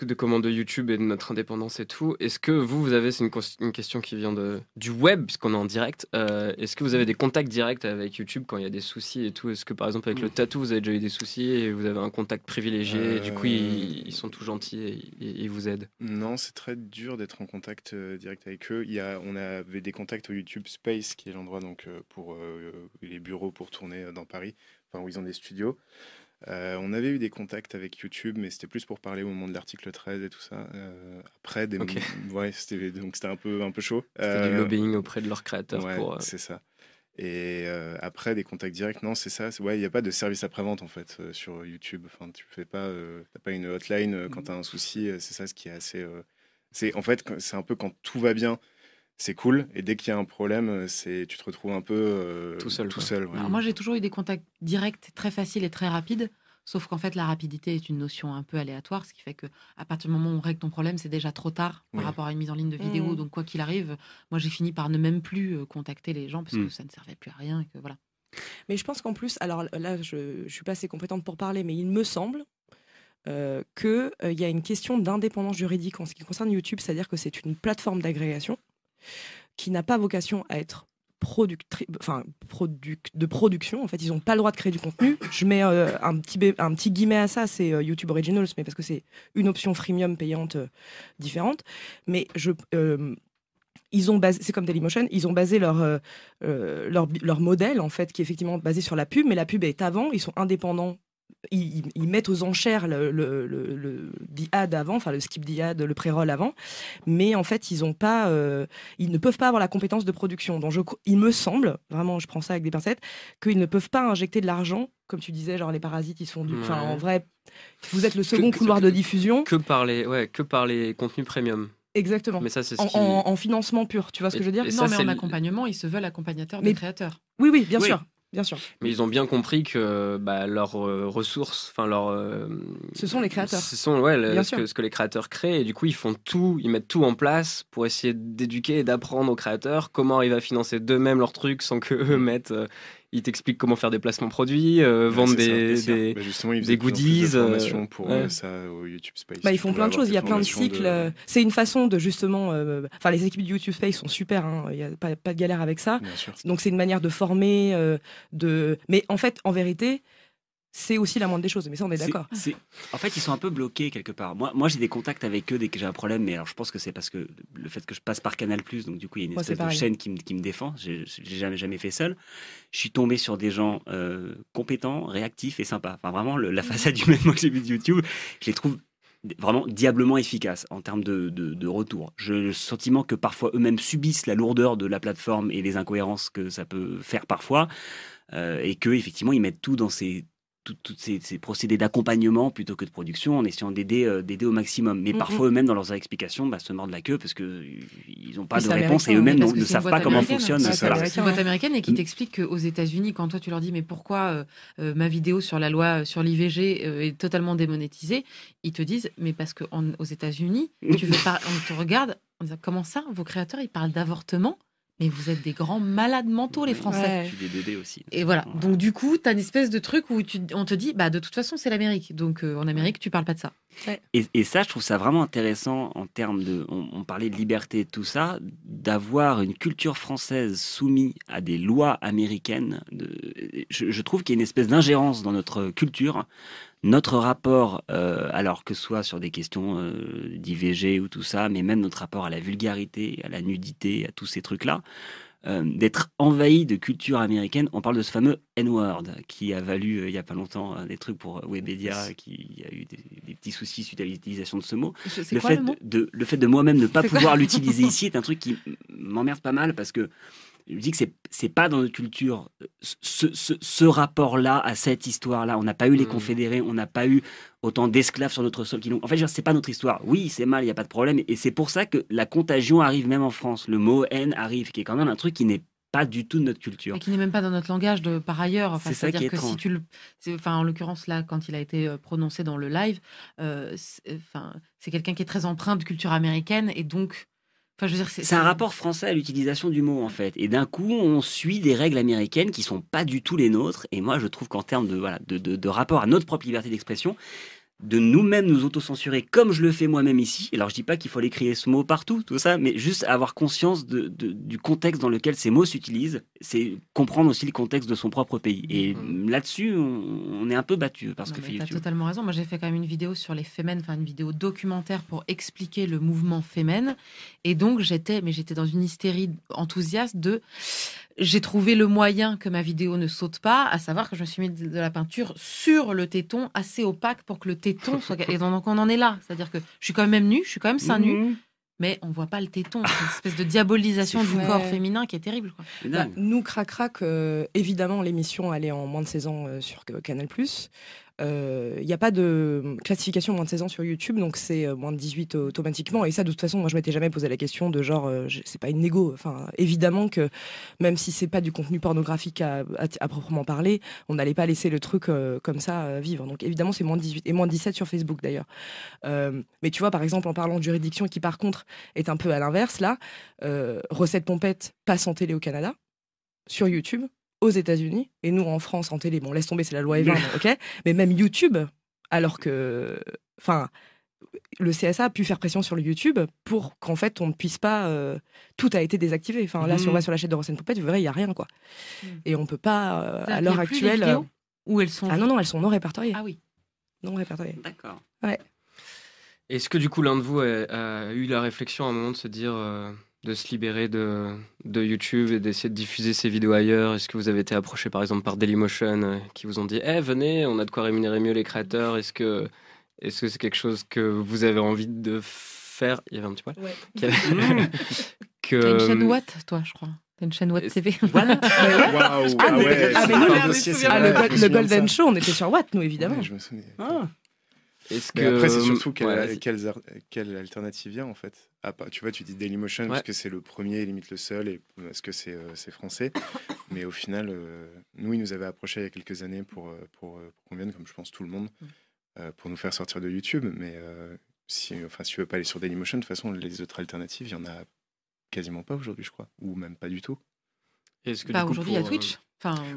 A: de comment de YouTube et de notre indépendance et tout, est-ce que vous, vous avez, c'est une, question qui vient de, du web, puisqu'on est en direct, euh, est-ce que vous avez des contacts directs avec YouTube quand il y a des soucis et tout? Est-ce que par exemple avec le tatou, vous avez déjà eu des soucis et vous avez un contact privilégié et du coup ils, sont tous gentils et ils vous aident?
B: Non, c'est très dur d'être en contact euh, direct avec eux. Il y a, on avait des contacts au YouTube Space, qui est l'endroit donc pour les bureaux pour tourner dans Paris enfin où ils ont des studios. Euh, on avait eu des contacts avec YouTube, mais c'était plus pour parler au moment de l'article 13 et tout ça. Euh, après, des... ouais, c'était donc c'était un peu un peu chaud.
A: C'était du euh, lobbying auprès de leurs créateurs.
B: Ouais, c'est ça. Et après, des contacts directs, non, c'est ça. Ouais, il n'y a pas de service après-vente en fait sur YouTube. Enfin, tu fais pas, t'as pas une hotline quand tu as un souci. C'est ça ce qui est assez. c'est en fait, c'est un peu quand tout va bien c'est cool. Et dès qu'il y a un problème, euh, c'est tu te retrouves un peu euh, tout seul. Tout seul
C: moi, j'ai toujours eu des contacts directs, très faciles et très rapides. Sauf qu'en fait, la rapidité est une notion un peu aléatoire, ce qui fait que à partir du moment où on règle ton problème, c'est déjà trop tard par rapport à une mise en ligne de vidéo. Mmh. Donc, quoi qu'il arrive, moi, j'ai fini par ne même plus euh, contacter les gens parce que mmh. ça ne servait plus à rien. Et que, voilà.
E: Mais je pense qu'en plus, alors là, je, ne suis pas assez compétente pour parler, mais il me semble qu'il y a une question d'indépendance juridique en ce qui concerne YouTube, c'est-à-dire que c'est une plateforme d'agrégation qui n'a pas vocation à être de production. En fait, ils n'ont pas le droit de créer du contenu. Je mets euh, un, petit un petit guillemet à ça, c'est euh, YouTube Originals, mais parce que c'est une option freemium payante euh, différente. Mais ils ont basé, c'est comme Dailymotion, ils ont basé leur, leur, leur modèle en fait, qui est effectivement basé sur la pub, mais la pub est avant. Ils sont indépendants ils, mettent aux enchères le, le, le, ad avant, enfin le skip ad, le pré-roll avant, mais en fait ils ont pas, euh, ils ne peuvent pas avoir la compétence de production. Donc je, il me semble, vraiment, je prends ça avec des pincettes, qu'ils ne peuvent pas injecter de l'argent, comme tu disais, genre les parasites ils sont du, enfin en vrai, vous êtes le second couloir de diffusion.
A: Que par les, ouais, que par les contenus premium.
E: Exactement.
A: Mais ça, c'est
E: en, financement pur, tu vois ce que je veux dire?
C: Non, mais en accompagnement, ils se veulent accompagnateurs des créateurs.
E: Oui, oui, bien sûr. Bien sûr.
A: Mais ils ont bien compris que bah, leurs euh, ressources, enfin leurs. Euh,
E: ce sont les créateurs.
A: Ce sont ouais, ce, que, ce, que, les créateurs créent. Et du coup, ils font tout, ils mettent tout en place pour essayer d'éduquer et d'apprendre aux créateurs comment arriver à financer d'eux-mêmes leurs trucs sans que eux mettent euh, ils t'expliquent comment faire des placements produits, euh, vendre des, des, bah des goodies.
B: Euh, pour euh, ça au YouTube Space.
E: Bah, ils font plein de choses. Il y a plein de cycles. C'est une façon de justement. Enfin, les équipes du YouTube Space sont super. Hein. Il n'y a pas, pas, de galère avec ça. Donc c'est une manière de former. de... Mais en fait, en vérité, c'est aussi la moindre des choses. Mais ça, on est d'accord.
D: En fait, ils sont un peu bloqués quelque part. Moi, moi j'ai des contacts avec eux dès que j'ai un problème, mais alors je pense que c'est parce que le fait que je passe par Canal, donc du coup, il y a une espèce de chaîne qui, me défend. J'ai jamais, jamais fait seul. Je suis tombé sur des gens euh, compétents, réactifs et sympas. Enfin, vraiment, la façade humaine, moi, que j'ai vue de YouTube, je les trouve vraiment diablement efficaces en termes de, retour. J'ai le sentiment que parfois eux-mêmes subissent la lourdeur de la plateforme et les incohérences que ça peut faire parfois. Euh, et que effectivement ils mettent tout dans ces tous ces, procédés d'accompagnement plutôt que de production en essayant d'aider euh, d'aider au maximum. Mais parfois eux-mêmes dans leurs explications bah, se mordent la queue parce qu'ils n'ont pas de réponse et eux-mêmes ne savent pas comment fonctionne.
C: C'est une boîte américaine et qui mm. t'explique qu'aux États-Unis, quand toi tu leur dis mais pourquoi euh, euh, ma vidéo sur la loi sur l'IVG est totalement démonétisée, ils te disent mais parce qu'aux États-Unis, tu on te regarde, on dit, comment ça, vos créateurs ils parlent d'avortement? Mais vous êtes des grands malades mentaux, les Français.
D: des bébés aussi.
C: Et voilà. Donc, du coup, tu as une espèce de truc où tu, on te dit, bah, de toute façon, c'est l'Amérique. Donc, euh, en Amérique, tu parles pas de ça.
D: Et, ça, je trouve ça vraiment intéressant en termes de. On, parlait de liberté, tout ça, d'avoir une culture française soumise à des lois américaines. De, je, je trouve qu'il y a une espèce d'ingérence dans notre culture notre rapport, euh, alors que ce soit sur des questions euh, d'IVG ou tout ça, mais même notre rapport à la vulgarité, à la nudité, à tous ces trucs-là, euh, d'être envahi de culture américaine. On parle de ce fameux N-word qui a valu il n'y a pas longtemps des trucs pour Webedia, qui a eu des, petits soucis suite à l'utilisation de ce mot.
C: Le, fait
D: de, le fait de moi-même ne pas pouvoir l'utiliser ici est un truc qui m'emmerde pas mal parce que Je dis que c'est c'est pas dans notre culture ce, ce, ce rapport-là à cette histoire-là. On n'a pas eu les mmh. confédérés, on n'a pas eu autant d'esclaves sur notre sol qui En fait, c'est pas notre histoire. Oui, c'est mal, il y a pas de problème, et c'est pour ça que la contagion arrive même en France. Le mot haine arrive, qui est quand même un truc qui n'est pas du tout de notre culture.
C: Et qui n'est même pas dans notre langage de par ailleurs. Enfin,
D: c'est
C: à dire
D: que si
C: tu le, enfin en l'occurrence là, quand il a été euh, prononcé dans le live, euh, enfin c'est quelqu'un qui est très empreint de culture américaine et donc
D: c'est un rapport français à l'utilisation du mot en fait. Et d'un coup, on suit des règles américaines qui sont pas du tout les nôtres. Et moi, je trouve qu'en termes de, voilà, de, de, rapport à notre propre liberté d'expression, de nous-mêmes nous autocensurer comme je le fais moi-même ici. Alors je dis pas qu'il faut aller crier ce mot partout, tout ça, mais juste avoir conscience de, du contexte dans lequel ces mots s'utilisent, c'est comprendre aussi le contexte de son propre pays. Et mmh. là-dessus, on, est un peu battu parce que
C: Tu as totalement raison. Moi j'ai fait quand même une vidéo sur les Femmes, enfin une vidéo documentaire pour expliquer le mouvement Femen. Et donc j'étais, mais j'étais dans une hystérie enthousiaste de j'ai trouvé le moyen que ma vidéo ne saute pas, à savoir que je me suis mis de la peinture sur le téton, assez opaque pour que le téton soit. Et donc on en est là. C'est-à-dire que je suis quand même nue, je suis quand même seins nus. Mhm. Mais on voit pas le téton, une espèce de diabolisation du corps féminin qui est terrible.
E: Bah, nous, crac crac, euh, évidemment, l'émission allait en moins de 16 ans euh, sur Canal+. Il euh, n'y a pas de classification moins de 16 ans sur YouTube, donc c'est euh, moins de 18 automatiquement. Et ça, de toute façon, moi, je m'étais jamais posé la question de genre, euh, c'est pas une négo. Enfin, évidemment que même si c'est pas du contenu pornographique à, proprement parler, on n'allait pas laisser le truc comme ça vivre. Donc évidemment, c'est moins de 18 et moins de 17 sur Facebook d'ailleurs. mais tu vois, par exemple, en parlant de juridiction qui par contre est un peu à l'inverse, là, recette pompette passe en télé au Canada sur YouTube aux États-Unis et nous en France en télé. Bon, laisse tomber, c'est la loi Evin, ok? Mais même YouTube, alors que, enfin, le CSA a pu faire pression sur le YouTube pour qu'en fait on ne puisse pas. Euh, tout a été désactivé. Enfin là, si on va mmh. sur la chaîne de Rosen Poupette, vous verrez, il y a rien quoi. Mmh. Et on peut pas euh, à l'heure actuelle.
C: Euh, où elles sont
E: Ah non non, elles sont non répertoriées.
C: Ah oui.
E: Non répertoriées.
D: D'accord.
E: Ouais.
A: Est-ce que du coup l'un de vous a, eu la réflexion à un moment de se dire de se libérer de, de YouTube et d'essayer de diffuser ses vidéos ailleurs? Est-ce que vous avez été approché par exemple par Dailymotion euh, qui vous ont dit Eh, venez, on a de quoi rémunérer mieux les créateurs Est-ce que est-ce que c'est quelque chose que vous avez envie de faire? Il y avait un petit poil.
C: Ouais. que... T'as une chaîne Watt, toi, je crois. T'as une chaîne Watt TV. Watt Waouh
B: Ah, ah ouais,
E: ah, mais nous, ah, le, le Golden Show, on était sur Watt, nous, évidemment.
B: je me souviens. Ah. Est-ce que... après, c'est surtout quelle, quelle, alternative y a en fait? Ah, Tu vois, tu dis Dailymotion parce que c'est le premier, limite le seul, et parce que c'est euh, français. Mais au final, euh, nous, ils nous avaient approché il y a quelques années pour, euh, pour, qu'on vienne, comme je pense tout le monde, mm. pour nous faire sortir de YouTube. Mais si, enfin, si tu veux pas aller sur Dailymotion, de toute façon, les autres alternatives, il y en a quasiment pas aujourd'hui, je crois, ou même pas du tout.
C: Bah, aujourd'hui, il y a Twitch.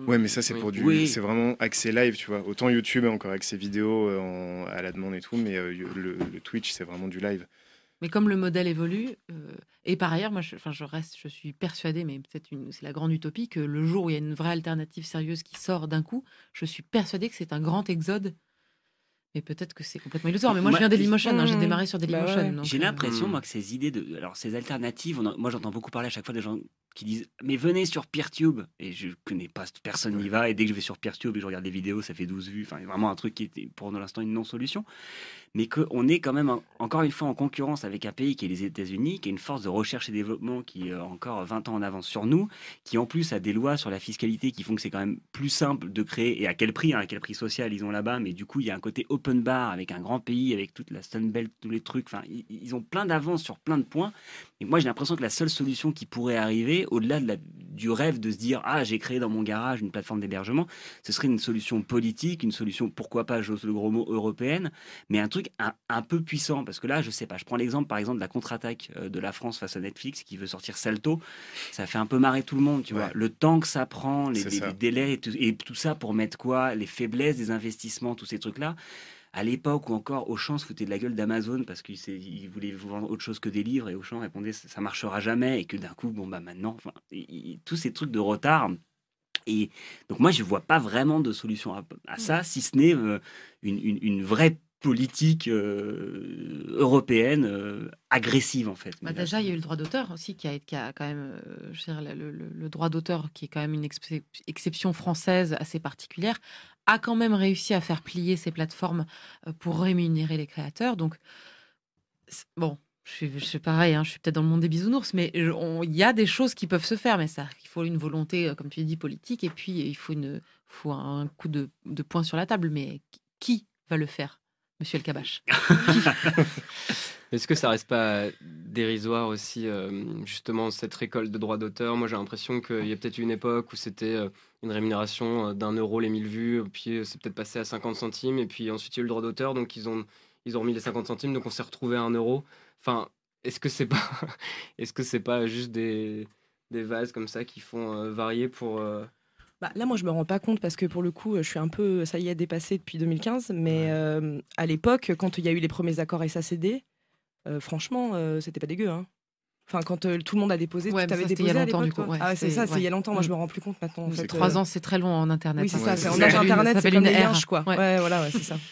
B: Ouais, mais ça, c'est pour du. C'est vraiment accès live, tu vois. Autant YouTube est encore accès vidéo euh, à la demande et tout, mais euh, le, Twitch, c'est vraiment du live.
C: Mais comme le modèle évolue, euh, et par ailleurs, moi, je, je reste, je suis persuadée, mais peut-être c'est la grande utopie, que le jour où il y a une vraie alternative sérieuse qui sort d'un coup, je suis persuadée que c'est un grand exode mais peut-être que c'est complètement illusoire. Mais moi, je viens Dailymotion, hein, j'ai démarré sur Dailymotion.
D: Bah j'ai l'impression, moi, que ces idées de. Alors, ces alternatives, moi, j'entends beaucoup parler à chaque fois des gens qui disent Mais venez sur PeerTube. Et je connais pas, personne n'y va. Et dès que je vais sur PeerTube et je regarde des vidéos, ça fait 12 vues. Enfin, vraiment un truc qui est pour l'instant une non-solution mais qu'on est quand même encore une fois en concurrence avec un pays qui est les États-Unis, qui a une force de recherche et développement qui est encore 20 ans en avance sur nous, qui en plus a des lois sur la fiscalité qui font que c'est quand même plus simple de créer, et à quel prix, hein, à quel prix social ils ont là-bas, mais du coup il y a un côté open bar avec un grand pays, avec toute la Sunbelt, tous les trucs, enfin ils, ont plein d'avance sur plein de points, et moi j'ai l'impression que la seule solution qui pourrait arriver, au-delà de du rêve de se dire ah j'ai créé dans mon garage une plateforme d'hébergement, ce serait une solution politique, une solution pourquoi pas, j'ose le gros mot, européenne, mais un truc un, peu puissant. Parce que là, je sais pas, je prends l'exemple par exemple de la contre-attaque euh, de la France face à Netflix qui veut sortir Salto. Ça fait un peu marrer tout le monde, tu vois. Le temps que ça prend, les, délais et tout, ça pour mettre quoi? Les faiblesses des investissements, tous ces trucs-là à l'époque où encore Auchan se foutait de la gueule d'Amazon parce qu'il voulait vendre autre chose que des livres et Auchan répondait ça marchera jamais et que d'un coup bon bah maintenant tous ces trucs de retard. Et donc moi je vois pas vraiment de solution à, ça si ce n'est euh, une, une, vraie politique euh, européenne euh, agressive en fait.
C: Bah déjà, il y a eu le droit d'auteur aussi qui a, qui a quand même, euh, je veux le, le, droit d'auteur qui est quand même une exception française assez particulière, a quand même réussi à faire plier ces plateformes pour rémunérer les créateurs. Donc bon, je suis, pareil, hein, je suis peut-être dans le monde des bisounours, mais il y a des choses qui peuvent se faire, mais ça, il faut une volonté, euh, comme tu dis, politique, et puis il faut, une, faut un coup de, de poing sur la table. Mais qui va le faire, Monsieur El Kabash?
A: Est-ce que ça reste pas dérisoire aussi, euh, justement, cette récolte de droits d'auteur? Moi, j'ai l'impression qu'il y a peut-être une époque où c'était euh, une rémunération d'un euro les 1000 vues, puis c'est peut-être passé à 50 centimes, et puis ensuite il y a eu le droit d'auteur, donc ils ont, ils ont remis les 50 centimes, donc on s'est retrouvé à un euro. Enfin, est-ce que c'est pas, est-ce que c'est pas juste des, des vases comme ça qui font euh, varier pour euh,
E: bah, là, moi, je me rends pas compte parce que pour le coup, je suis un peu, ça y est, dépassé depuis 2015. Mais euh, à l'époque, quand il y a eu les premiers accords SACD, franchement, c'était pas dégueu. Hein. Enfin, quand tout le monde a déposé,
C: ouais,
E: tu avais
C: déposé il y a longtemps, du coup.
E: ah, c'est ça, c'est il y a longtemps. Moi, je me rends plus compte maintenant. En
C: fait, trois ans, c'est très long en internet.
E: Oui, c'est hein. ça. En âge internet, c'est comme une linges, quoi. Ouais, voilà, c'est ça.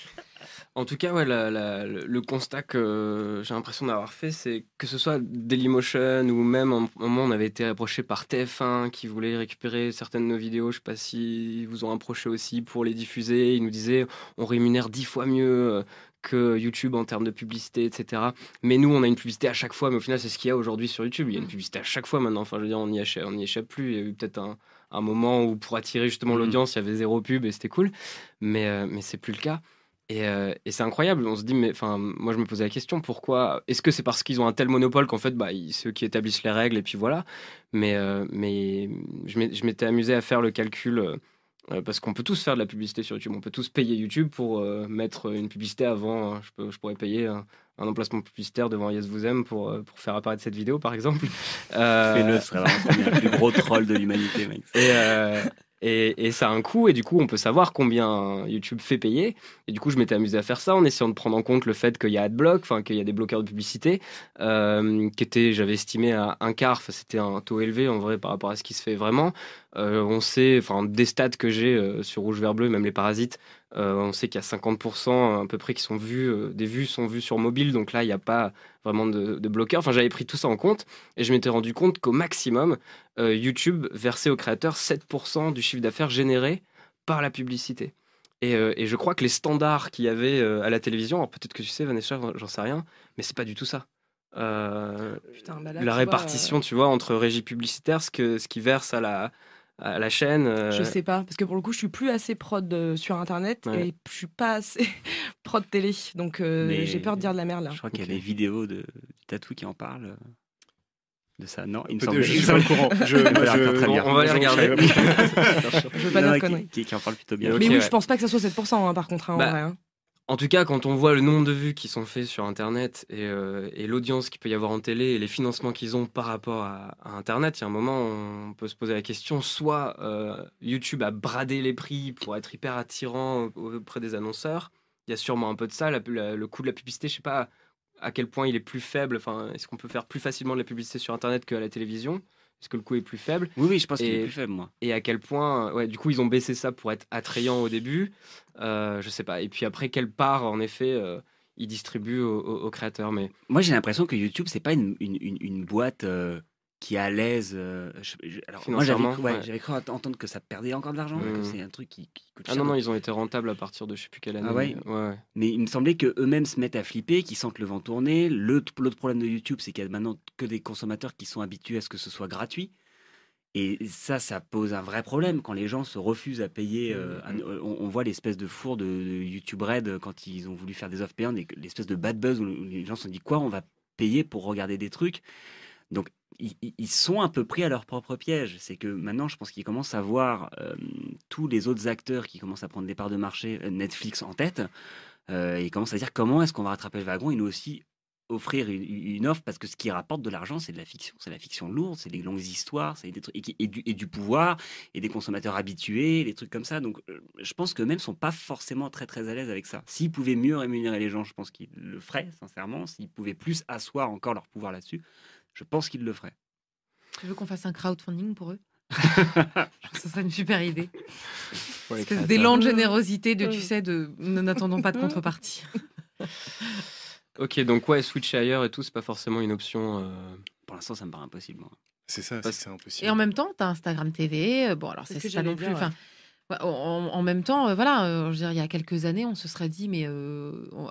A: En tout cas, ouais, le constat que j'ai l'impression d'avoir fait, c'est que ce soit Dailymotion ou même un moment on avait été approché par TF1 qui voulait récupérer certaines de nos vidéos. Je sais pas si vous ont approché aussi pour les diffuser. Ils nous disaient on rémunère dix fois mieux euh, que YouTube en termes de publicité, etc. Mais nous, on a une publicité à chaque fois. Mais au final, c'est ce qu'il y a aujourd'hui sur YouTube. Il y a une mm. publicité à chaque fois maintenant. Enfin, je veux dire, on n'y échappe, plus. Il y a eu peut-être un, un, moment où pour attirer justement mm. l'audience, il y avait zéro pub et c'était cool. Mais, euh, mais c'est plus le cas. Euh, et, c'est incroyable. On se dit, mais enfin, moi je me posais la question, pourquoi Est-ce que c'est parce qu'ils ont un tel monopole qu'en fait, bah, ceux qui établissent les règles et puis voilà. Mais, euh, mais je m'étais amusé à faire le calcul parce qu'on peut tous faire de la publicité sur YouTube. On peut tous payer YouTube pour mettre une publicité avant. Hein. je, peux, je pourrais payer un, emplacement publicitaire devant Yes Vous Aime pour, pour faire apparaître cette vidéo, par exemple.
D: Fais-le, ce serait vraiment le plus gros troll de l'humanité, mec.
A: Et, et, ça a un coût, et du coup, on peut savoir combien YouTube fait payer. Et du coup, je m'étais amusé à faire ça en essayant de prendre en compte le fait qu'il y a AdBlock, enfin qu'il y a des bloqueurs de publicité, euh, qui étaient, j'avais estimé à un quart. C'était un taux élevé en vrai par rapport à ce qui se fait vraiment. Euh, on sait, enfin, des stats que j'ai euh, sur Rouge Vert Bleu, même les parasites, euh, on sait qu'il y a 50% à peu près qui sont vus, euh, des vues sont vues sur mobile, donc là, il n'y a pas vraiment de, de bloqueur. Enfin, j'avais pris tout ça en compte et je m'étais rendu compte qu'au maximum, euh, YouTube versait aux créateurs 7% du chiffre d'affaires généré par la publicité. Et, je crois que les standards qu'il y avait à la télévision, alors peut-être que tu sais, Vanessa, j'en sais rien, mais c'est pas du tout ça. Putain, bah la répartition, tu vois, entre régie publicitaire, ce, que, ce qui verse à la, à la chaîne euh,
E: Je sais pas, parce que pour le coup, je suis plus assez prod euh, sur Internet et je suis pas assez prod télé, donc euh, j'ai peur de dire de la merde là.
D: Je crois qu'il y a des vidéos de Tatou qui en parlent de ça. Non, il me
B: semble. Je suis pas au courant. Je,
A: on, va les regarder.
E: je veux pas dire de conneries.
D: Qui, qui, en parle plutôt bien.
E: Mais oui, je pense pas que ça soit 7% hein, par contre, hein, en bah, vrai. Hein.
A: En tout cas, quand on voit le nombre de vues qui sont faites sur Internet euh, et, l'audience qu'il peut y avoir en télé et les financements qu'ils ont par rapport à, Internet, il y a un moment, on peut se poser la question soit euh, YouTube a bradé les prix pour être hyper attirant auprès des annonceurs. Il y a sûrement un peu de ça. le coût de la publicité, je sais pas à quel point il est plus faible. Enfin, est-ce qu'on peut faire plus facilement de la publicité sur Internet qu'à la télévision? Est-ce que le coût est plus faible
D: Oui, oui, je pense qu'il est plus faible, moi.
A: Et à quel point, ouais, du coup, ils ont baissé ça pour être attrayant au début. Euh, je sais pas. Et puis après, quelle part, en effet, euh, ils distribuent aux, créateurs. Mais
D: moi, j'ai l'impression que YouTube, c'est pas une, une, une, boîte. Euh, qui est à l'aise. Euh, alors, moi, j'avais cru, entendre que ça perdait encore de l'argent, que mmh. c'est un truc qui,
A: coûte Ah non, non, ils ont été rentables à partir de je sais plus quelle année.
D: Ah ouais. Mais il me semblait qu'eux-mêmes se mettent à flipper, qu'ils sentent le vent tourner. L'autre problème de YouTube, c'est qu'il y a maintenant que des consommateurs qui sont habitués à ce que ce soit gratuit. Et ça, ça pose un vrai problème quand les gens se refusent à payer. Euh, mmh, mmh. on, voit l'espèce de four de, YouTube Red quand ils ont voulu faire des offres payantes, l'espèce de bad buzz où les gens se sont dit quoi, on va payer pour regarder des trucs. Donc ils, sont un peu pris à leur propre piège. C'est que maintenant, je pense qu'ils commencent à voir euh, tous les autres acteurs qui commencent à prendre des parts de marché, euh, Netflix en tête, euh, ils commencent à dire comment est-ce qu'on va rattraper le wagon et nous aussi offrir une, offre parce que ce qui rapporte de l'argent, c'est de la fiction. C'est la fiction lourde, c'est des longues histoires, c'est des trucs, et, du, et, du, pouvoir, et des consommateurs habitués, des trucs comme ça. Donc, je pense que même sont pas forcément très très à l'aise avec ça. S'ils pouvaient mieux rémunérer les gens, je pense qu'ils le feraient, sincèrement. S'ils pouvaient plus asseoir encore leur pouvoir là-dessus, je pense qu'ils le feraient.
C: Tu veux qu'on fasse un crowdfunding pour eux? Ce serait une super idée. C'est des de générosité, de, tu sais, de n'attendons pas de contrepartie.
A: ok, donc ouais, switch ailleurs et tout, c'est pas forcément une option. Euh,
D: pour l'instant, ça me paraît impossible.
B: C'est ça, c'est impossible.
C: Et en même temps, tu as Instagram TV. Euh, bon, alors c'est pas non plus. en, même temps, voilà, je veux dire, il y a quelques années, on se serait dit, mais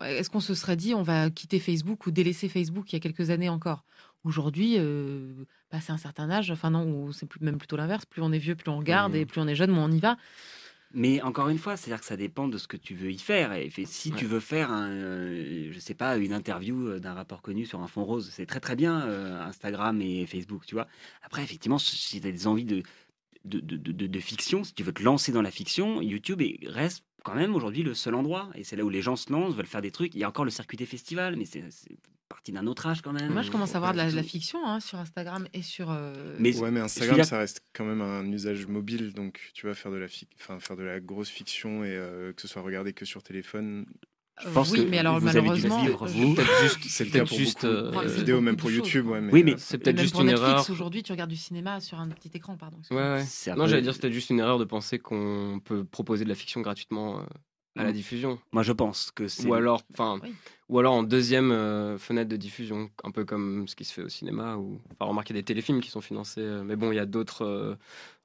C: est-ce qu'on se serait dit, on va quitter Facebook ou délaisser Facebook il y a quelques années encore? Aujourd'hui, passé un certain âge, enfin non, c'est même plutôt l'inverse, plus on est vieux, plus on garde, et mmh. plus on est jeune, moins on y va.
D: Mais encore une fois, c'est-à-dire que ça dépend de ce que tu veux y faire. Et si tu veux faire, un, euh, je sais pas, une interview euh, d'un rapport connu sur un fond rose, c'est très très bien euh, Instagram et Facebook, tu vois. Après, effectivement, si tu as des envies de de, de, de, fiction, si tu veux te lancer dans la fiction, YouTube reste quand même aujourd'hui le seul endroit. Et c'est là où les gens se lancent, veulent faire des trucs. Il y a encore le circuit des festivals, mais c'est partie d'un autre âge quand même.
C: Moi, je commence à voir de la, fiction hein, sur Instagram et sur. Euh,
B: mais, ouais, mais Instagram, ça reste quand même un usage mobile, donc tu vas faire de la, enfin, faire de la grosse fiction et euh, que ce soit regardé que sur téléphone.
C: Je pense oui, mais alors malheureusement,
B: c'est peut-être juste euh, vidéo même pour YouTube, ouais,
D: mais, oui, mais
C: c'est peut-être juste une erreur. Aujourd'hui, tu regardes du cinéma sur un petit écran, pardon.
A: Ouais, ouais. Non, j'allais dire c'était juste une erreur de penser qu'on peut proposer de la fiction gratuitement à la mm. diffusion.
D: Moi, je pense que c'est.
A: Ou alors, enfin, ou alors en deuxième euh, fenêtre de diffusion, un peu comme ce qui se fait au cinéma. Ou, enfin, remarquer des téléfilms qui sont financés, euh, mais bon, il y a d'autres euh,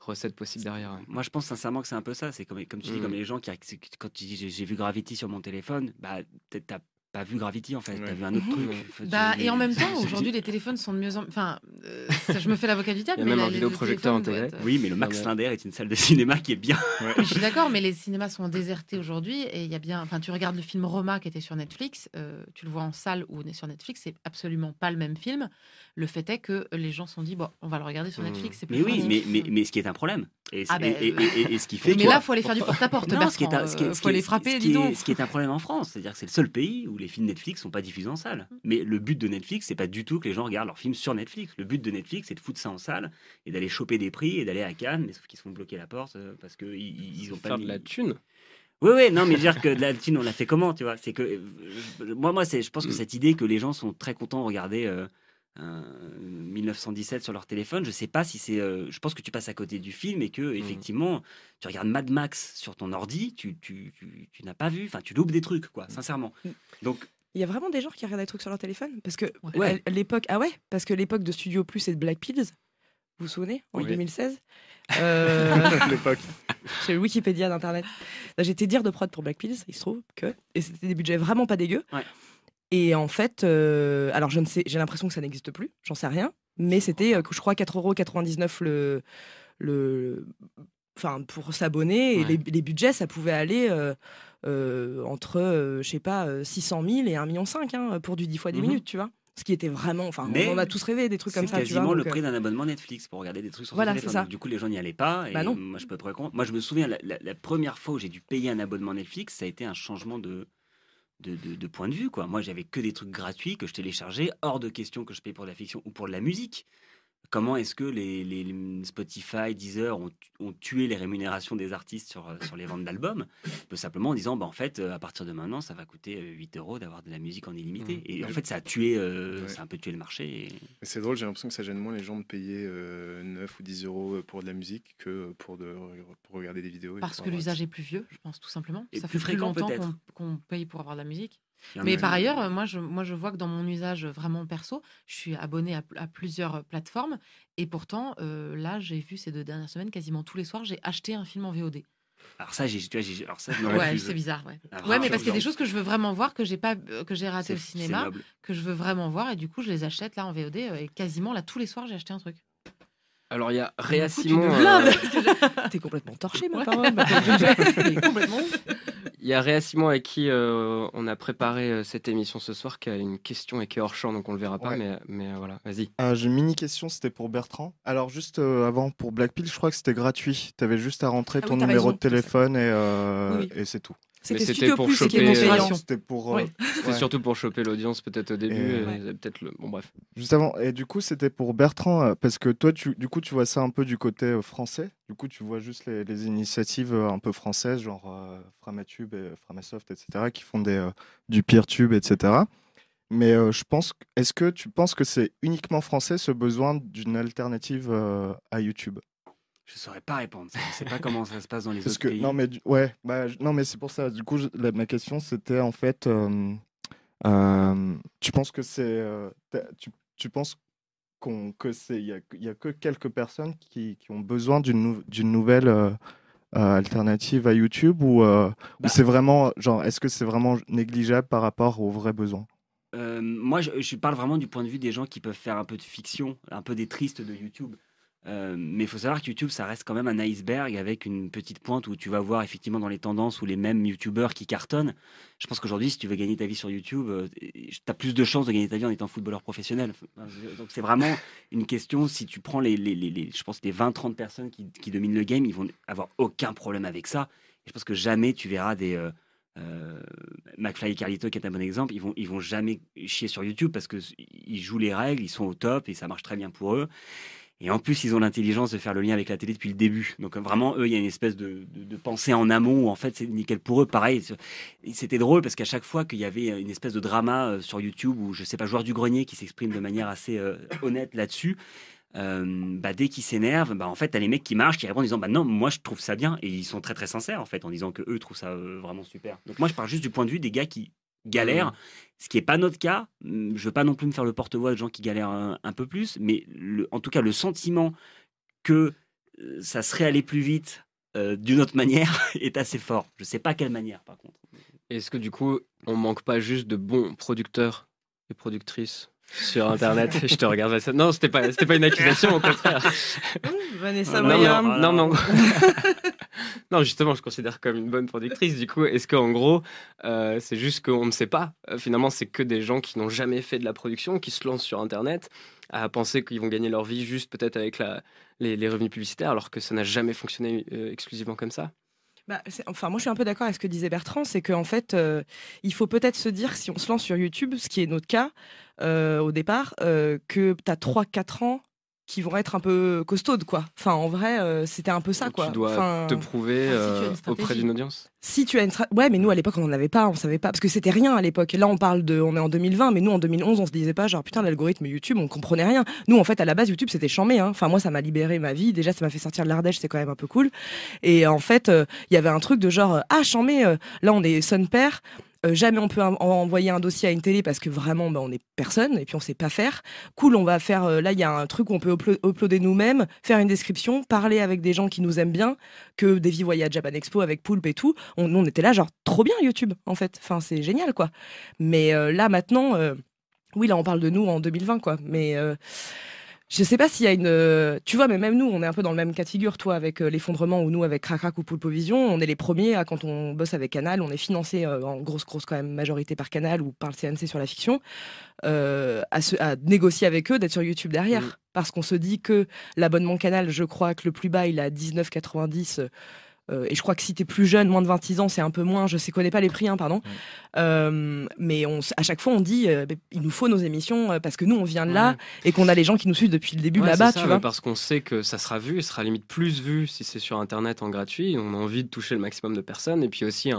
A: recettes possibles derrière.
D: Moi, je pense sincèrement que c'est un peu ça. C'est comme, comme tu dis, comme mm. les gens qui, quand tu dis j'ai vu Gravity sur mon téléphone, bah, t'as pas vu Gravity en fait, t'as vu un autre truc.
C: Bah, et en même temps, aujourd'hui, les téléphones sont de mieux en Enfin, euh, je me fais l'avocat du diable.
A: Il y a même un vidéoprojecteur en télé.
D: Oui, mais le Max Linder est une salle de cinéma qui est bien.
C: Je suis d'accord, mais les cinémas sont désertés aujourd'hui et il y a bien. Enfin, tu regardes le film Roma qui était sur Netflix, euh, tu le vois en salle ou on est sur Netflix, c'est absolument pas le même film. Le fait est que les gens se sont dit bon, on va le regarder sur Netflix.
D: Plus mais oui, mais, mais, mais, ce qui est un problème. Et, ah ben, et, ce qui fait.
C: Mais là, faut aller faire du porte-à-porte. Non, ce qui est, euh, faut aller frapper.
D: dis donc. Ce qui est un problème en France, c'est-à-dire que c'est le seul pays où les films Netflix sont pas diffusé en salle. Mm. Mais le but de Netflix, c'est pas du tout que les gens regardent leurs films sur Netflix. Le but de Netflix, c'est de foutre ça en salle et d'aller choper des prix et d'aller à Cannes, mais sauf qu'ils se font bloquer la porte euh, parce qu'ils ils, ont pas
A: faire de la thune.
D: Oui, oui, non, mais dire que de la thune, on l'a fait comment, tu vois? C'est que euh, moi, moi, c'est, je pense que cette idée que les gens sont très contents de regarder. 1917 euh, sur leur téléphone. Je sais pas si c'est. je pense que tu passes à côté du film et que mm. effectivement, tu regardes Mad Max sur ton ordi, tu, tu, tu, tu n'as pas vu. Enfin, tu loupes des trucs, quoi. Sincèrement. Donc
E: il y a vraiment des gens qui regardent des trucs sur leur téléphone Parce que ouais. l'époque, ah ouais, parce que l'époque de Studio Plus et de Black Pills, vous vous souvenez, en 2016 euh... L'époque. C'est le Wikipédia d'Internet. J'étais dire de prod pour Black Pills, il se trouve que. Et c'était des budgets vraiment pas dégueux. Et en fait, euh, alors je ne sais, j'ai l'impression que ça n'existe plus, j'en sais rien. Mais c'était, euh, je crois, 4,99€ le, le, enfin, pour s'abonner. Et les, les, budgets, ça pouvait aller. Euh, euh, entre, je sais pas, 600 000 et 1,5 million hein, pour du 10 fois 10 mhm. minutes, tu vois ce qui était vraiment enfin on a tous rêvé des trucs comme ça
D: c'est quasiment le prix d'un abonnement Netflix pour regarder des trucs sur voilà, téléphone. du coup les gens n'y allaient pas et bah non. moi je peux te moi je me souviens la, première fois où j'ai dû payer un abonnement Netflix ça a été un changement de de, de, point de vue quoi. Moi j'avais que des trucs gratuits que je téléchargeais hors de question que je paye pour la fiction ou pour de la musique Comment est-ce que les, Spotify, Deezer ont, ont, tué les rémunérations des artistes sur, euh, sur les ventes d'albums? Simplement en disant, bah, en fait, euh, à partir de maintenant, ça va coûter 8 euh, euros d'avoir de la musique en illimité. Mmh. Et en fait, ça a tué, ça a un peu tué le marché.
B: C'est drôle, j'ai l'impression que ça gêne moins les gens de payer 9 ou 10 euros pour de la musique que pour, de, pour regarder des vidéos.
C: Parce que l'usage est plus vieux, je pense, tout simplement. ça fait plus longtemps qu'on paye pour avoir de la musique. Mais par ailleurs, moi je, moi, je vois que dans mon usage vraiment perso, je suis abonné à, plusieurs plateformes. Et pourtant, euh, là, j'ai vu ces deux dernières semaines, quasiment tous les soirs, j'ai acheté un film en VOD.
D: Alors ça, j'ai, alors ça,
C: ouais, c'est bizarre, ouais. Ah, ouais, mais parce qu'il y a des choses que je veux vraiment voir que j'ai pas, euh, que j'ai raté au cinéma, que je veux vraiment voir, et du coup, je les achète là en VOD, euh, et quasiment là tous les soirs, j'ai acheté un truc.
A: Alors il y a Réa Simon.
E: T'es complètement torché, ma parole.
A: complètement. Il y a Réa Simon avec qui euh, on a préparé euh, cette émission ce soir qui a une question et qui est hors champ, donc on le verra pas, mais, mais euh, voilà, vas-y.
F: J'ai une mini question, c'était pour Bertrand. Alors juste avant, pour Blackpill, je crois que c'était gratuit. Tu avais juste à rentrer ah ton numéro de téléphone et, et c'est tout.
A: C'était pour choper. C'était pour. Euh, surtout pour choper l'audience peut-être au début. peut-être le. Bon bref.
F: Juste avant. Et du coup, c'était pour Bertrand euh, parce que toi, tu, du coup, tu vois ça un peu du côté euh, français. Du coup, tu vois juste les, initiatives un peu françaises, genre Framatube et Framasoft, etc., qui font des du peer-tube, etc. Mais je pense. Est-ce que tu penses que c'est uniquement français ce besoin d'une alternative à YouTube?
D: Je saurais pas répondre. Je sais pas comment ça se passe dans les autres pays.
F: Non, mais ouais, bah, non, mais c'est pour ça. Du coup, ma question c'était en fait, euh, euh, tu penses que c'est, euh, tu, tu, penses qu'on que c'est, il y a, y a, que quelques personnes qui, qui ont besoin d'une d'une nouvelle alternative à YouTube ou, bah c'est vraiment, genre, est-ce que c'est vraiment négligeable par rapport aux vrais besoins?
D: Moi, je, je, parle vraiment du point de vue des gens qui peuvent faire un peu de fiction, un peu des tristes de YouTube. Euh, mais il faut savoir que YouTube, ça reste quand même un iceberg avec une petite pointe où tu vas voir effectivement dans les tendances ou les mêmes YouTubeurs qui cartonnent. Je pense qu'aujourd'hui, si tu veux gagner ta vie sur YouTube, euh, tu as plus de chances de gagner ta vie en étant footballeur professionnel. Donc c'est vraiment une question, si tu prends les, je pense les 20-30 personnes qui, dominent le game, ils vont avoir aucun problème avec ça. Je pense que jamais tu verras des... Euh, euh McFly et Carlito qui est un bon exemple, ils vont, ils vont jamais chier sur YouTube parce qu'ils jouent les règles, ils sont au top et ça marche très bien pour eux. Et en plus, ils ont l'intelligence de faire le lien avec la télé depuis le début. Donc vraiment, eux, il y a une espèce de, pensée en amont où en fait c'est nickel pour eux. Pareil, c'était drôle parce qu'à chaque fois qu'il y avait une espèce de drama euh, sur YouTube où je sais pas, joueur du grenier qui s'exprime de manière assez euh, honnête là-dessus. Euh, bah, dès qu'ils s'énervent, bah, en fait, t'as les mecs qui marchent, qui répondent en disant bah non, moi je trouve ça bien, et ils sont très très sincères en fait en disant que eux trouvent ça vraiment super. Donc moi je parle juste du point de vue des gars qui galèrent, mmh. ce qui n'est pas notre cas. Mmh, je veux pas non plus me faire le porte-voix de gens qui galèrent un, peu plus, mais en tout cas, le sentiment que euh, ça serait allé plus vite euh, d'une autre manière est assez fort. Je sais pas quelle manière, par contre.
A: Est-ce que du coup, on manque pas juste de bons producteurs et productrices? Sur Internet. je te regarde. Non, c'était pas, c'était pas une accusation, au contraire.
E: Vanessa
A: non, non, non, non. justement, je considère comme une bonne productrice. Du coup, est-ce qu'en gros, euh, c'est juste qu'on ne sait pas? Euh, Finalement, c'est que des gens qui n'ont jamais fait de la production, qui se lancent sur Internet, à penser qu'ils vont gagner leur vie juste peut-être avec la, les, revenus publicitaires, alors que ça n'a jamais fonctionné euh, exclusivement comme ça?
E: Bah, enfin, moi, je suis un peu d'accord avec ce que disait Bertrand, c'est qu'en fait, il faut peut-être se dire, si on se lance sur YouTube, ce qui est notre cas au départ, que tu as 3-4 ans qui vont être un peu costaudes, quoi. Enfin, en vrai, euh, c'était un peu ça, quoi.
A: Tu dois te prouver euh, auprès d'une audience.
E: Si tu as une ouais, mais nous à l'époque on n'en avait pas, on savait pas parce que c'était rien à l'époque. Là on parle de, on est en 2020, mais nous en 2011 on se disait pas genre putain l'algorithme YouTube, on comprenait rien. Nous en fait à la base YouTube c'était chambé. Hein. Enfin moi ça m'a libéré ma vie. Déjà ça m'a fait sortir de l'Ardèche, c'est quand même un peu cool. Et en fait euh, il y avait un truc de genre ah chambé, là on est son père euh, jamais on peut envoyer un dossier à une télé parce que vraiment, bah, on est personne et puis on sait pas faire. Cool, on va faire. Euh, là, il y a un truc où on peut uploader nous-mêmes, faire une description, parler avec des gens qui nous aiment bien, que Davy voyait à Japan Expo avec Poulpe et tout. On, était là, genre trop bien YouTube, en fait. Enfin, c'est génial, quoi. Mais euh, là, maintenant, oui, là, on parle de nous en 2020, quoi. Mais je sais pas s'il y a une. Euh, tu vois, mais même nous, on est un peu dans le même cas de figure, toi, avec euh, l'effondrement ou nous avec Crac ou Pulpovision. On est les premiers à, quand on bosse avec Canal, on est financé euh, en grosse, grosse quand même majorité par Canal ou par le CNC sur la fiction, à, à, négocier avec eux d'être sur YouTube derrière. Mm. Parce qu'on se dit que l'abonnement Canal, je crois que le plus bas, il est à 19,90 euh, et je crois que si tu es plus jeune, moins de 26 ans, c'est un peu moins. Je sais, connais pas les prix, hein, pardon. Euh, mais on, à chaque fois, on dit euh, il nous faut nos émissions parce que nous, on vient de là et qu'on a les gens qui nous suivent depuis le début là-bas, tu vois.
A: Parce qu'on sait que ça sera vu et sera limite plus vu si c'est sur Internet en gratuit. On a envie de toucher le maximum de personnes. Et puis aussi,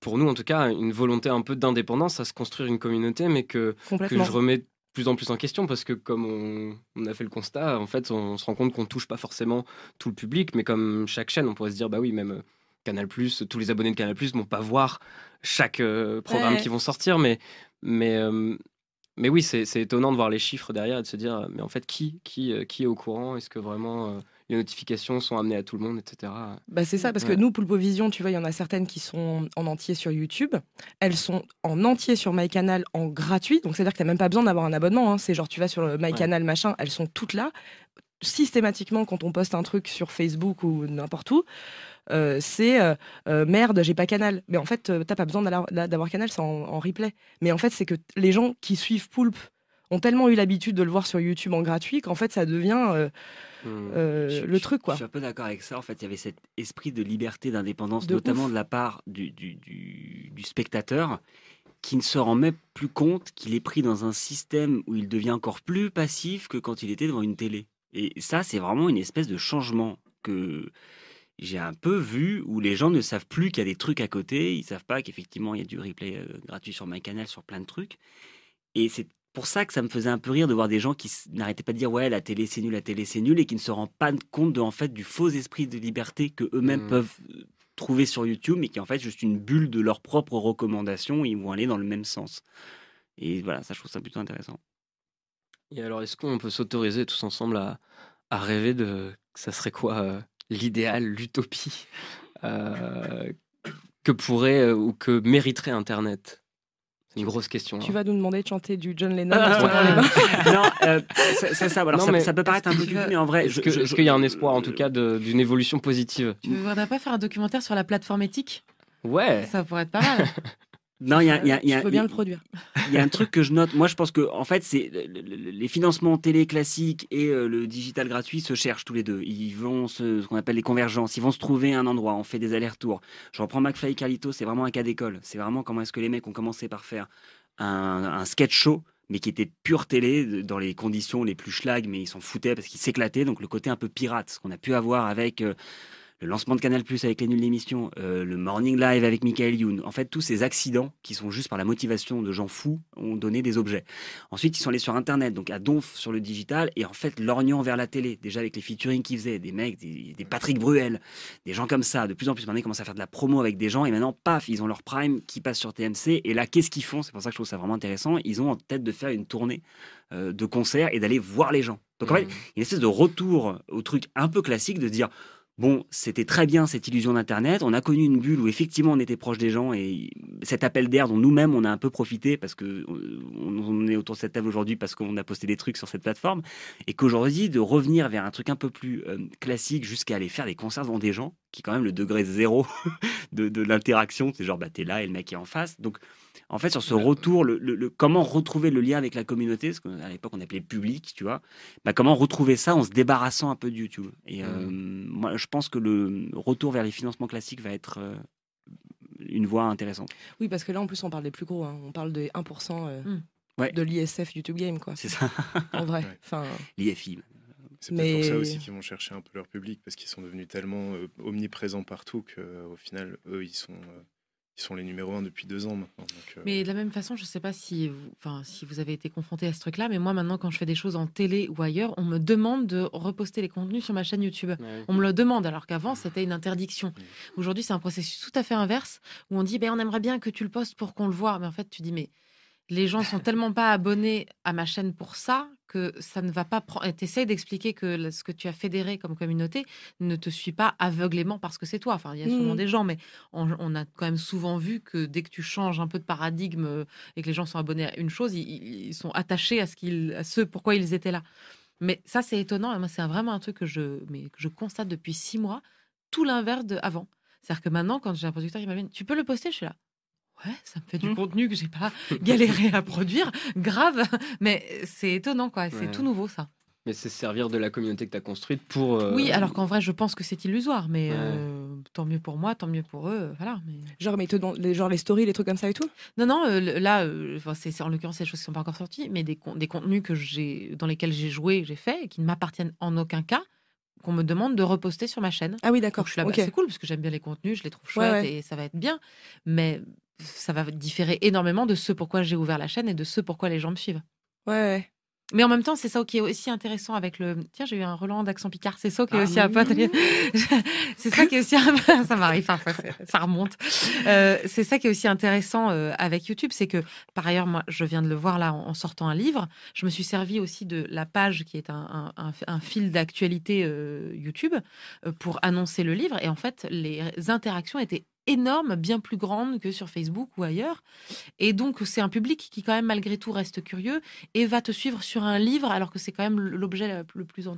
A: pour nous, en tout cas, une volonté un peu d'indépendance à se construire une communauté, mais que, que je remets plus en plus en question parce que comme on, a fait le constat, en fait, on, se rend compte qu'on touche pas forcément tout le public, mais comme chaque chaîne, on pourrait se dire bah oui, même euh, Canal+, tous les abonnés de Canal+ vont pas voir chaque euh, programme qui vont sortir, mais mais euh, mais oui, c'est étonnant de voir les chiffres derrière et de se dire mais en fait qui qui qui est au courant? Est-ce que vraiment les notifications sont amenées à tout le monde, etc.
E: Bah c'est ça, parce que nous, Vision, tu vois, il y en a certaines qui sont en entier sur YouTube. Elles sont en entier sur MyCanal en gratuit. Donc, c'est-à-dire que tu n'as même pas besoin d'avoir un abonnement. Hein. C'est genre, tu vas sur MyCanal, machin, elles sont toutes là. Systématiquement, quand on poste un truc sur Facebook ou n'importe où, euh, c'est euh, euh, merde, j'ai pas canal. Mais en fait, t'as pas besoin d'avoir canal, c'est en, replay. Mais en fait, c'est que les gens qui suivent Poulpe ont tellement eu l'habitude de le voir sur YouTube en gratuit qu'en fait, ça devient Hmm. Euh, le truc. Quoi.
D: Je suis un peu d'accord avec ça. En fait, il y avait cet esprit de liberté, d'indépendance, notamment de la part du, du, spectateur, qui ne se rend même plus compte qu'il est pris dans un système où il devient encore plus passif que quand il était devant une télé. Et ça, c'est vraiment une espèce de changement que j'ai un peu vu où les gens ne savent plus qu'il y a des trucs à côté, ils savent pas qu'effectivement il y a du replay euh, gratuit sur MyCanal sur plein de trucs. Et c'est pour ça que ça me faisait un peu rire de voir des gens qui n'arrêtaient pas de dire ouais la télé c'est nul, la télé c'est nul et qui ne se rendent pas compte de en fait du faux esprit de liberté que eux-mêmes mmh. peuvent euh, trouver sur YouTube mais qui est en fait juste une bulle de leurs propres recommandations ils vont aller dans le même sens. Et voilà, ça je trouve ça plutôt intéressant.
A: Et alors est-ce qu'on peut s'autoriser tous ensemble à, à rêver de ça serait quoi euh, l'idéal, l'utopie que pourrait ou que mériterait Internet? Une grosse question.
E: Tu hein. vas nous demander de chanter du John Lennon
D: Non, ça, ça, peut paraître un peu plus, mais en vrai.
A: Est-ce qu'il y a un espoir, en tout cas, d'une évolution positive?
C: Tu ne voudrais pas faire un documentaire sur la plateforme éthique?
A: Ouais.
C: Ça pourrait être pas mal.
D: Non, il y a, y a, y
E: a bien le produire.
D: Il y a un truc que je note. Moi, je pense que en fait, c'est les financements télé classiques et euh, le digital gratuit se cherchent tous les deux. Ils vont se, ce qu'on appelle les convergences. Ils vont se trouver un endroit. On fait des allers-retours. Je reprends McFly et Carlito. C'est vraiment un cas d'école. C'est vraiment comment est-ce que les mecs ont commencé par faire un, un sketch show mais qui était pure télé dans les conditions les plus schlag, mais ils s'en foutaient parce qu'ils s'éclataient. Donc le côté un peu pirate, ce qu'on a pu avoir avec euh, le lancement de Canal Plus avec les nuls d'émission, euh, le Morning Live avec Michael Youn. En fait, tous ces accidents qui sont juste par la motivation de gens fous ont donné des objets. Ensuite, ils sont allés sur Internet, donc à donf sur le digital, et en fait, lorgnant vers la télé, déjà avec les featuring qu'ils faisaient, des mecs, des, Patrick Bruel, des gens comme ça. De plus en plus, maintenant, ils commencent à faire de la promo avec des gens, et maintenant, paf, ils ont leur prime qui passe sur TMC. Et là, qu'est-ce qu'ils font? C'est pour ça que je trouve ça vraiment intéressant. Ils ont en tête de faire une tournée euh, de concerts et d'aller voir les gens. Donc en fait, mmh. il y a une espèce de retour au truc un peu classique de dire Bon, c'était très bien cette illusion d'Internet. On a connu une bulle où effectivement on était proche des gens et cet appel d'air dont nous-mêmes on a un peu profité parce que on est autour de cette table aujourd'hui parce qu'on a posté des trucs sur cette plateforme et qu'aujourd'hui de revenir vers un truc un peu plus euh, classique jusqu'à aller faire des concerts devant des gens qui est quand même le degré zéro de, de l'interaction. C'est genre bah t'es là et le mec est en face. Donc en fait, sur ce retour, le, comment retrouver le lien avec la communauté, ce qu'à l'époque on appelait public, tu vois, bah, comment retrouver ça en se débarrassant un peu de YouTube. Et mmh. euh, moi, je pense que le retour vers les financements classiques va être euh, une voie intéressante.
E: Oui, parce que là, en plus, on parle des plus gros. Hein. On parle des 1% euh, mmh. de l'ISF YouTube Game, quoi.
D: C'est ça.
E: en vrai.
D: Enfin, L'IFI.
B: C'est peut-être pour ça aussi qu'ils vont chercher un peu leur public, parce qu'ils sont devenus tellement omniprésents partout qu'au final, eux, ils sont ils sont les numéros 1 depuis deux ans maintenant.
C: Euh, mais de la même façon, je ne sais pas si vous, enfin, si vous avez été confronté à ce truc-là, mais moi maintenant, quand je fais des choses en télé ou ailleurs, on me demande de reposter les contenus sur ma chaîne YouTube. On me le demande, alors qu'avant, c'était une interdiction. Aujourd'hui, c'est un processus tout à fait inverse, où on dit, ben, on aimerait bien que tu le postes pour qu'on le voit. Mais en fait, tu dis, mais les gens sont tellement pas abonnés à ma chaîne pour ça que ça ne va pas prendre. T'essayes d'expliquer que ce que tu as fédéré comme communauté ne te suit pas aveuglément parce que c'est toi. Enfin, il y a souvent mmh. des gens, mais on, a quand même souvent vu que dès que tu changes un peu de paradigme euh, et que les gens sont abonnés à une chose, ils, sont attachés à ce qu'ils, à ce pourquoi ils étaient là. Mais ça, c'est étonnant. moi, c'est vraiment un truc que je, mais que je constate depuis six mois, tout l'inverse de avant. C'est-à-dire que maintenant, quand j'ai un producteur qui m'amène, tu peux le poster, je suis là ouais, ça me fait du mmh. contenu que j'ai pas galéré à produire, grave, mais c'est étonnant quoi, c'est tout nouveau ça.
A: Mais c'est servir de la communauté que tu as construite pour.
C: Euh, oui, alors qu'en vrai, je pense que c'est illusoire, mais euh, tant mieux pour moi, tant mieux pour eux, voilà. Mais...
E: Genre, mais les, genre les stories, les trucs comme ça et tout?
C: Non, non, euh, là, c'est en l'occurrence des choses qui sont pas encore sorties, mais des, des contenus que j'ai, dans lesquels j'ai joué, j'ai fait, et qui ne m'appartiennent en aucun cas, qu'on me demande de reposter sur ma chaîne.
E: Ah oui, d'accord.
C: Je suis là, bah, c'est cool parce que j'aime bien les contenus, je les trouve chouettes et ça va être bien. Mais ça va différer énormément de ce pourquoi j'ai ouvert la chaîne et de ce pourquoi les gens me suivent.
E: Ouais.
C: Mais en même temps, c'est ça qui est aussi intéressant avec le. Tiens, j'ai eu un Roland d'accent Picard. C'est ça qui est aussi un peu. c'est ça qui est aussi. ça m'arrive parfois, ça remonte. Euh, c'est ça qui est aussi intéressant euh, avec YouTube, c'est que par ailleurs, moi, je viens de le voir là en, sortant un livre. Je me suis servi aussi de la page qui est un, un, fil d'actualité euh, YouTube pour annoncer le livre. Et en fait, les interactions étaient énorme, bien plus grande que sur Facebook ou ailleurs. Et donc, c'est un public qui, quand même, malgré tout, reste curieux et va te suivre sur un livre, alors que c'est quand même l'objet le plus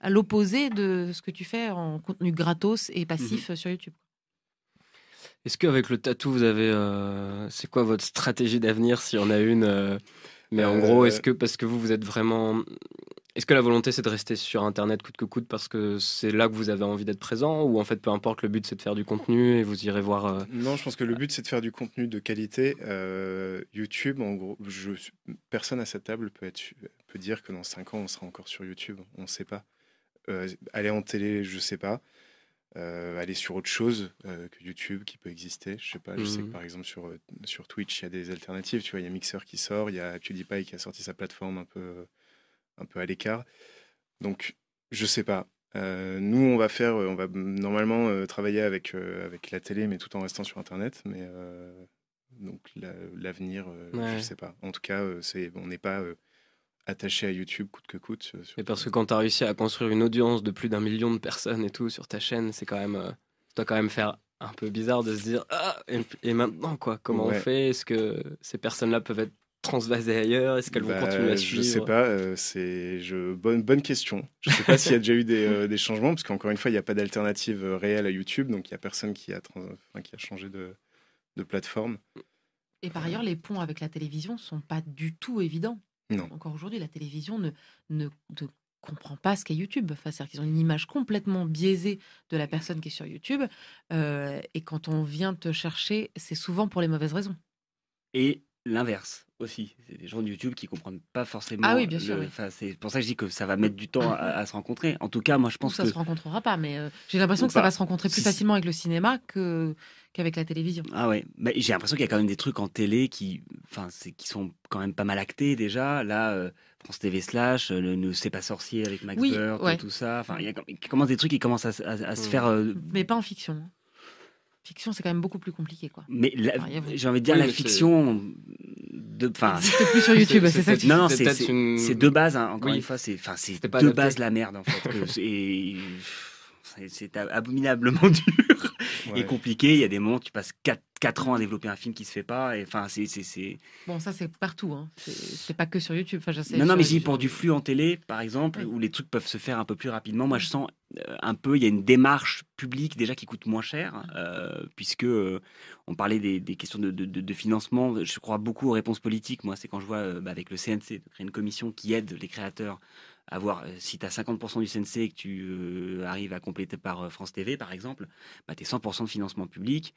C: à l'opposé de ce que tu fais en contenu gratos et passif mmh sur YouTube.
A: Est-ce qu'avec le tatou, vous avez. Euh, c'est quoi votre stratégie d'avenir, s'il y en a une euh, Mais en gros, est-ce euh, que parce que vous, vous êtes vraiment est-ce que la volonté, c'est de rester sur Internet coûte que coûte parce que c'est là que vous avez envie d'être présent Ou en fait, peu importe, le but, c'est de faire du contenu et vous irez voir euh,
B: Non, je pense que le but, c'est de faire du contenu de qualité. Euh, YouTube, en gros, je, personne à cette table peut, être, peut dire que dans 5 ans, on sera encore sur YouTube. On ne sait pas. Euh, aller en télé, je ne sais pas. aller sur autre chose que YouTube qui peut exister. Je sais pas, je sais que mmh. par exemple sur, sur Twitch, il y a des alternatives. Tu vois, il y a Mixer qui sort, il y a PewDiePie qui a sorti sa plateforme un peu un peu à l'écart. Donc, je sais pas. Euh, nous, on va faire, on va normalement euh, travailler avec, euh, avec la télé, mais tout en restant sur Internet. Mais donc l'avenir, je sais pas. En tout cas, c'est, on n'est pas attaché à YouTube coûte que coûte.
A: Et parce que quand tu as réussi à construire une audience de plus d'un million de personnes et tout sur ta chaîne, c'est quand même, ça doit quand même faire un peu bizarre de se dire ah et, maintenant quoi comment on fait? Est-ce que ces personnes-là peuvent être transvasées ailleurs Est-ce qu'elles vont bah, continuer à suivre
B: Je sais pas. Euh, c'est je... bonne bonne question. Je sais pas s'il y a déjà eu des, euh, des changements parce qu'encore une fois il n'y a pas d'alternative euh, réelle à YouTube donc il y a personne qui a qui a changé de, de plateforme.
C: Et par ailleurs les ponts avec la télévision sont pas du tout évidents.
B: Non.
C: Encore aujourd'hui la télévision ne, ne, ne comprend pas ce qu'est YouTube. Enfin, c'est-à-dire qu'ils ont une image complètement biaisée de la personne qui est sur YouTube. et quand on vient te chercher, c'est souvent pour les mauvaises raisons.
D: Et l'inverse aussi. C'est des gens de YouTube qui comprennent pas forcément.
C: Ah oui, bien sûr.
D: C'est pour ça que je dis que ça va mettre du temps à, se rencontrer. En tout cas, moi, je pense
C: ça
D: que
C: ça se rencontrera pas, mais euh, j'ai l'impression que ça va se rencontrer plus facilement avec le cinéma que qu'avec la télévision.
D: Ah ouais, mais j'ai l'impression qu'il y a quand même des trucs en télé qui, enfin, c'est qui sont quand même pas mal actés déjà. Là, euh, France TV slash, euh, le ne c'est pas sorcier avec Max oui, tout ça. Enfin, il y a commence des trucs qui commencent à, se mmh. faire.
C: Mais pas en fiction. Fiction, c'est quand même beaucoup plus compliqué. Quoi.
D: Mais j'ai envie de dire, la fiction. De,
C: plus sur YouTube, c'est ça
D: Non, non, c'est deux bases, hein, encore une fois, c'est deux bases la merde, en fait. c'est abominablement dur et compliqué. Il y a des moments, tu passes 4, 4 ans à développer un film qui se fait pas. Enfin, c'est.
C: Bon, ça, c'est partout. Hein. C'est pas que sur YouTube. Enfin,
D: non, non, mais dis pour du flux en télé, par exemple, où les trucs peuvent se faire un peu plus rapidement. Moi, je sens euh, un peu, il y a une démarche publique déjà qui coûte moins cher, euh, puisque euh, on parlait des, questions de, de, financement. Je crois beaucoup aux réponses politiques. Moi, c'est quand je vois bah, avec le CNC de créer une commission qui aide les créateurs avoir, euh, si tu as 50% du CNC et que tu euh, arrives à compléter par euh, France TV, par exemple, bah, tu es 100% de financement public.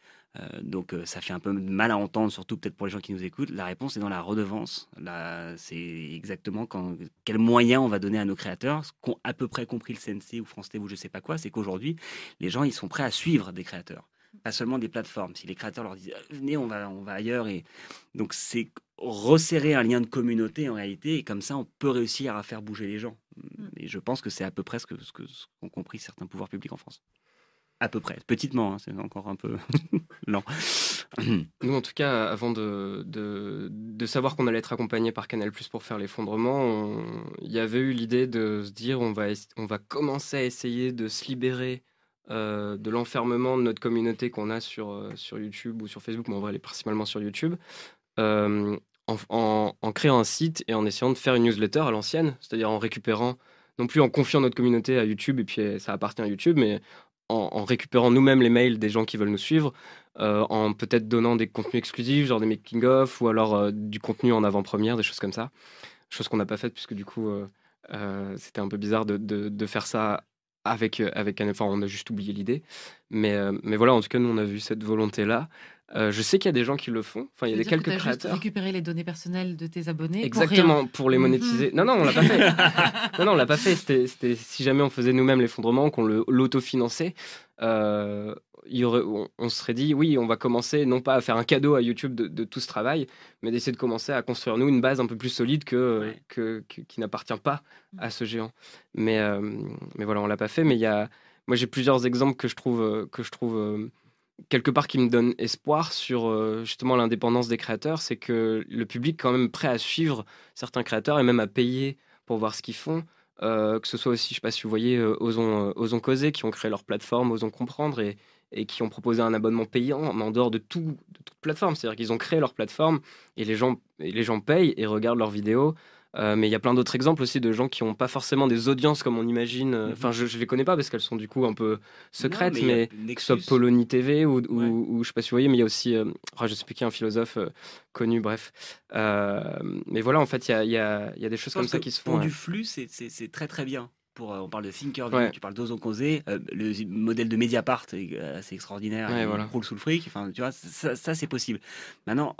D: donc ça fait un peu mal à entendre, surtout peut-être pour les gens qui nous écoutent. La réponse est dans la redevance. Là, c'est exactement quand, quels moyens on va donner à nos créateurs. Ce qu'ont à peu près compris le CNC ou France TV ou je sais pas quoi, c'est qu'aujourd'hui, les gens, ils sont prêts à suivre des créateurs pas seulement des plateformes. Si les créateurs leur disent venez, on va, on va ailleurs, et donc c'est resserrer un lien de communauté en réalité, et comme ça on peut réussir à faire bouger les gens. Mm. Et je pense que c'est à peu près ce que ce qu'ont compris certains pouvoirs publics en France. À peu près, petitement, hein, c'est encore un peu lent.
A: Nous, en tout cas, avant de, de, de savoir qu'on allait être accompagné par Canal Plus pour faire l'effondrement, il y avait eu l'idée de se dire on va, on va commencer à essayer de se libérer euh, de l'enfermement de notre communauté qu'on a sur, euh, sur YouTube ou sur Facebook, mais en vrai, elle est principalement sur YouTube, euh, en, créant un site et en essayant de faire une newsletter à l'ancienne, c'est-à-dire en récupérant, non plus en confiant notre communauté à YouTube et puis ça appartient à YouTube, mais en, récupérant nous-mêmes les mails des gens qui veulent nous suivre, en peut-être donnant des contenus exclusifs, genre des making-of, ou alors du contenu en avant-première, des choses comme ça. Chose qu'on n'a pas faite, puisque du coup, c'était un peu bizarre de, de, faire ça avec, euh, avec un. Enfin, on a juste oublié l'idée. Mais, euh, mais voilà, en tout cas, nous, on a vu cette volonté-là. Euh, je sais qu'il y a des gens qui le font. Enfin, il y a des quelques créateurs.
C: Juste récupérer les données personnelles de tes abonnés.
A: Exactement, pour, les mhm. monétiser. Non, non, on l'a pas fait. non, non, on l'a pas fait. C'était si jamais on faisait nous-mêmes l'effondrement, qu'on l'autofinançait. Euh, y aurait, on, se serait dit, oui, on va commencer non pas à faire un cadeau à YouTube de, tout ce travail, mais d'essayer de commencer à construire nous une base un peu plus solide que, que, qui n'appartient pas à ce géant. Mais, euh, mais voilà, on l'a pas fait. Mais il y a, moi, j'ai plusieurs exemples que je trouve, euh, que je trouve quelque part qui me donnent espoir sur justement l'indépendance des créateurs. C'est que le public est quand même prêt à suivre certains créateurs et même à payer pour voir ce qu'ils font. Que ce soit aussi, je ne sais pas si vous voyez, Osons, Osons Causer, qui ont créé leur plateforme, Osons Comprendre, et, et qui ont proposé un abonnement payant, mais en dehors de, tout, toute plateforme. C'est-à-dire qu'ils ont créé leur plateforme et les gens, et les gens payent et regardent leurs vidéos. Euh, mais il y a plein d'autres exemples aussi de gens qui n'ont pas forcément des audiences comme on imagine. Euh, mhm. Enfin, je ne les connais pas parce qu'elles sont du coup un peu secrètes, mais, que ce soit Polony TV ou, ou, ou, je sais pas si vous voyez, mais il y a aussi, euh, oh, je sais plus qui, un philosophe connu, bref. mais voilà, en fait, il y a, y, a, y a, des choses comme ça qui se font.
D: Pour du flux, c'est très très bien. Pour, on parle de Thinkerview, tu parles d'Ozon Causé, le modèle de Mediapart est assez extraordinaire, il roule sous le fric, enfin, tu vois, ça, c'est possible. Maintenant,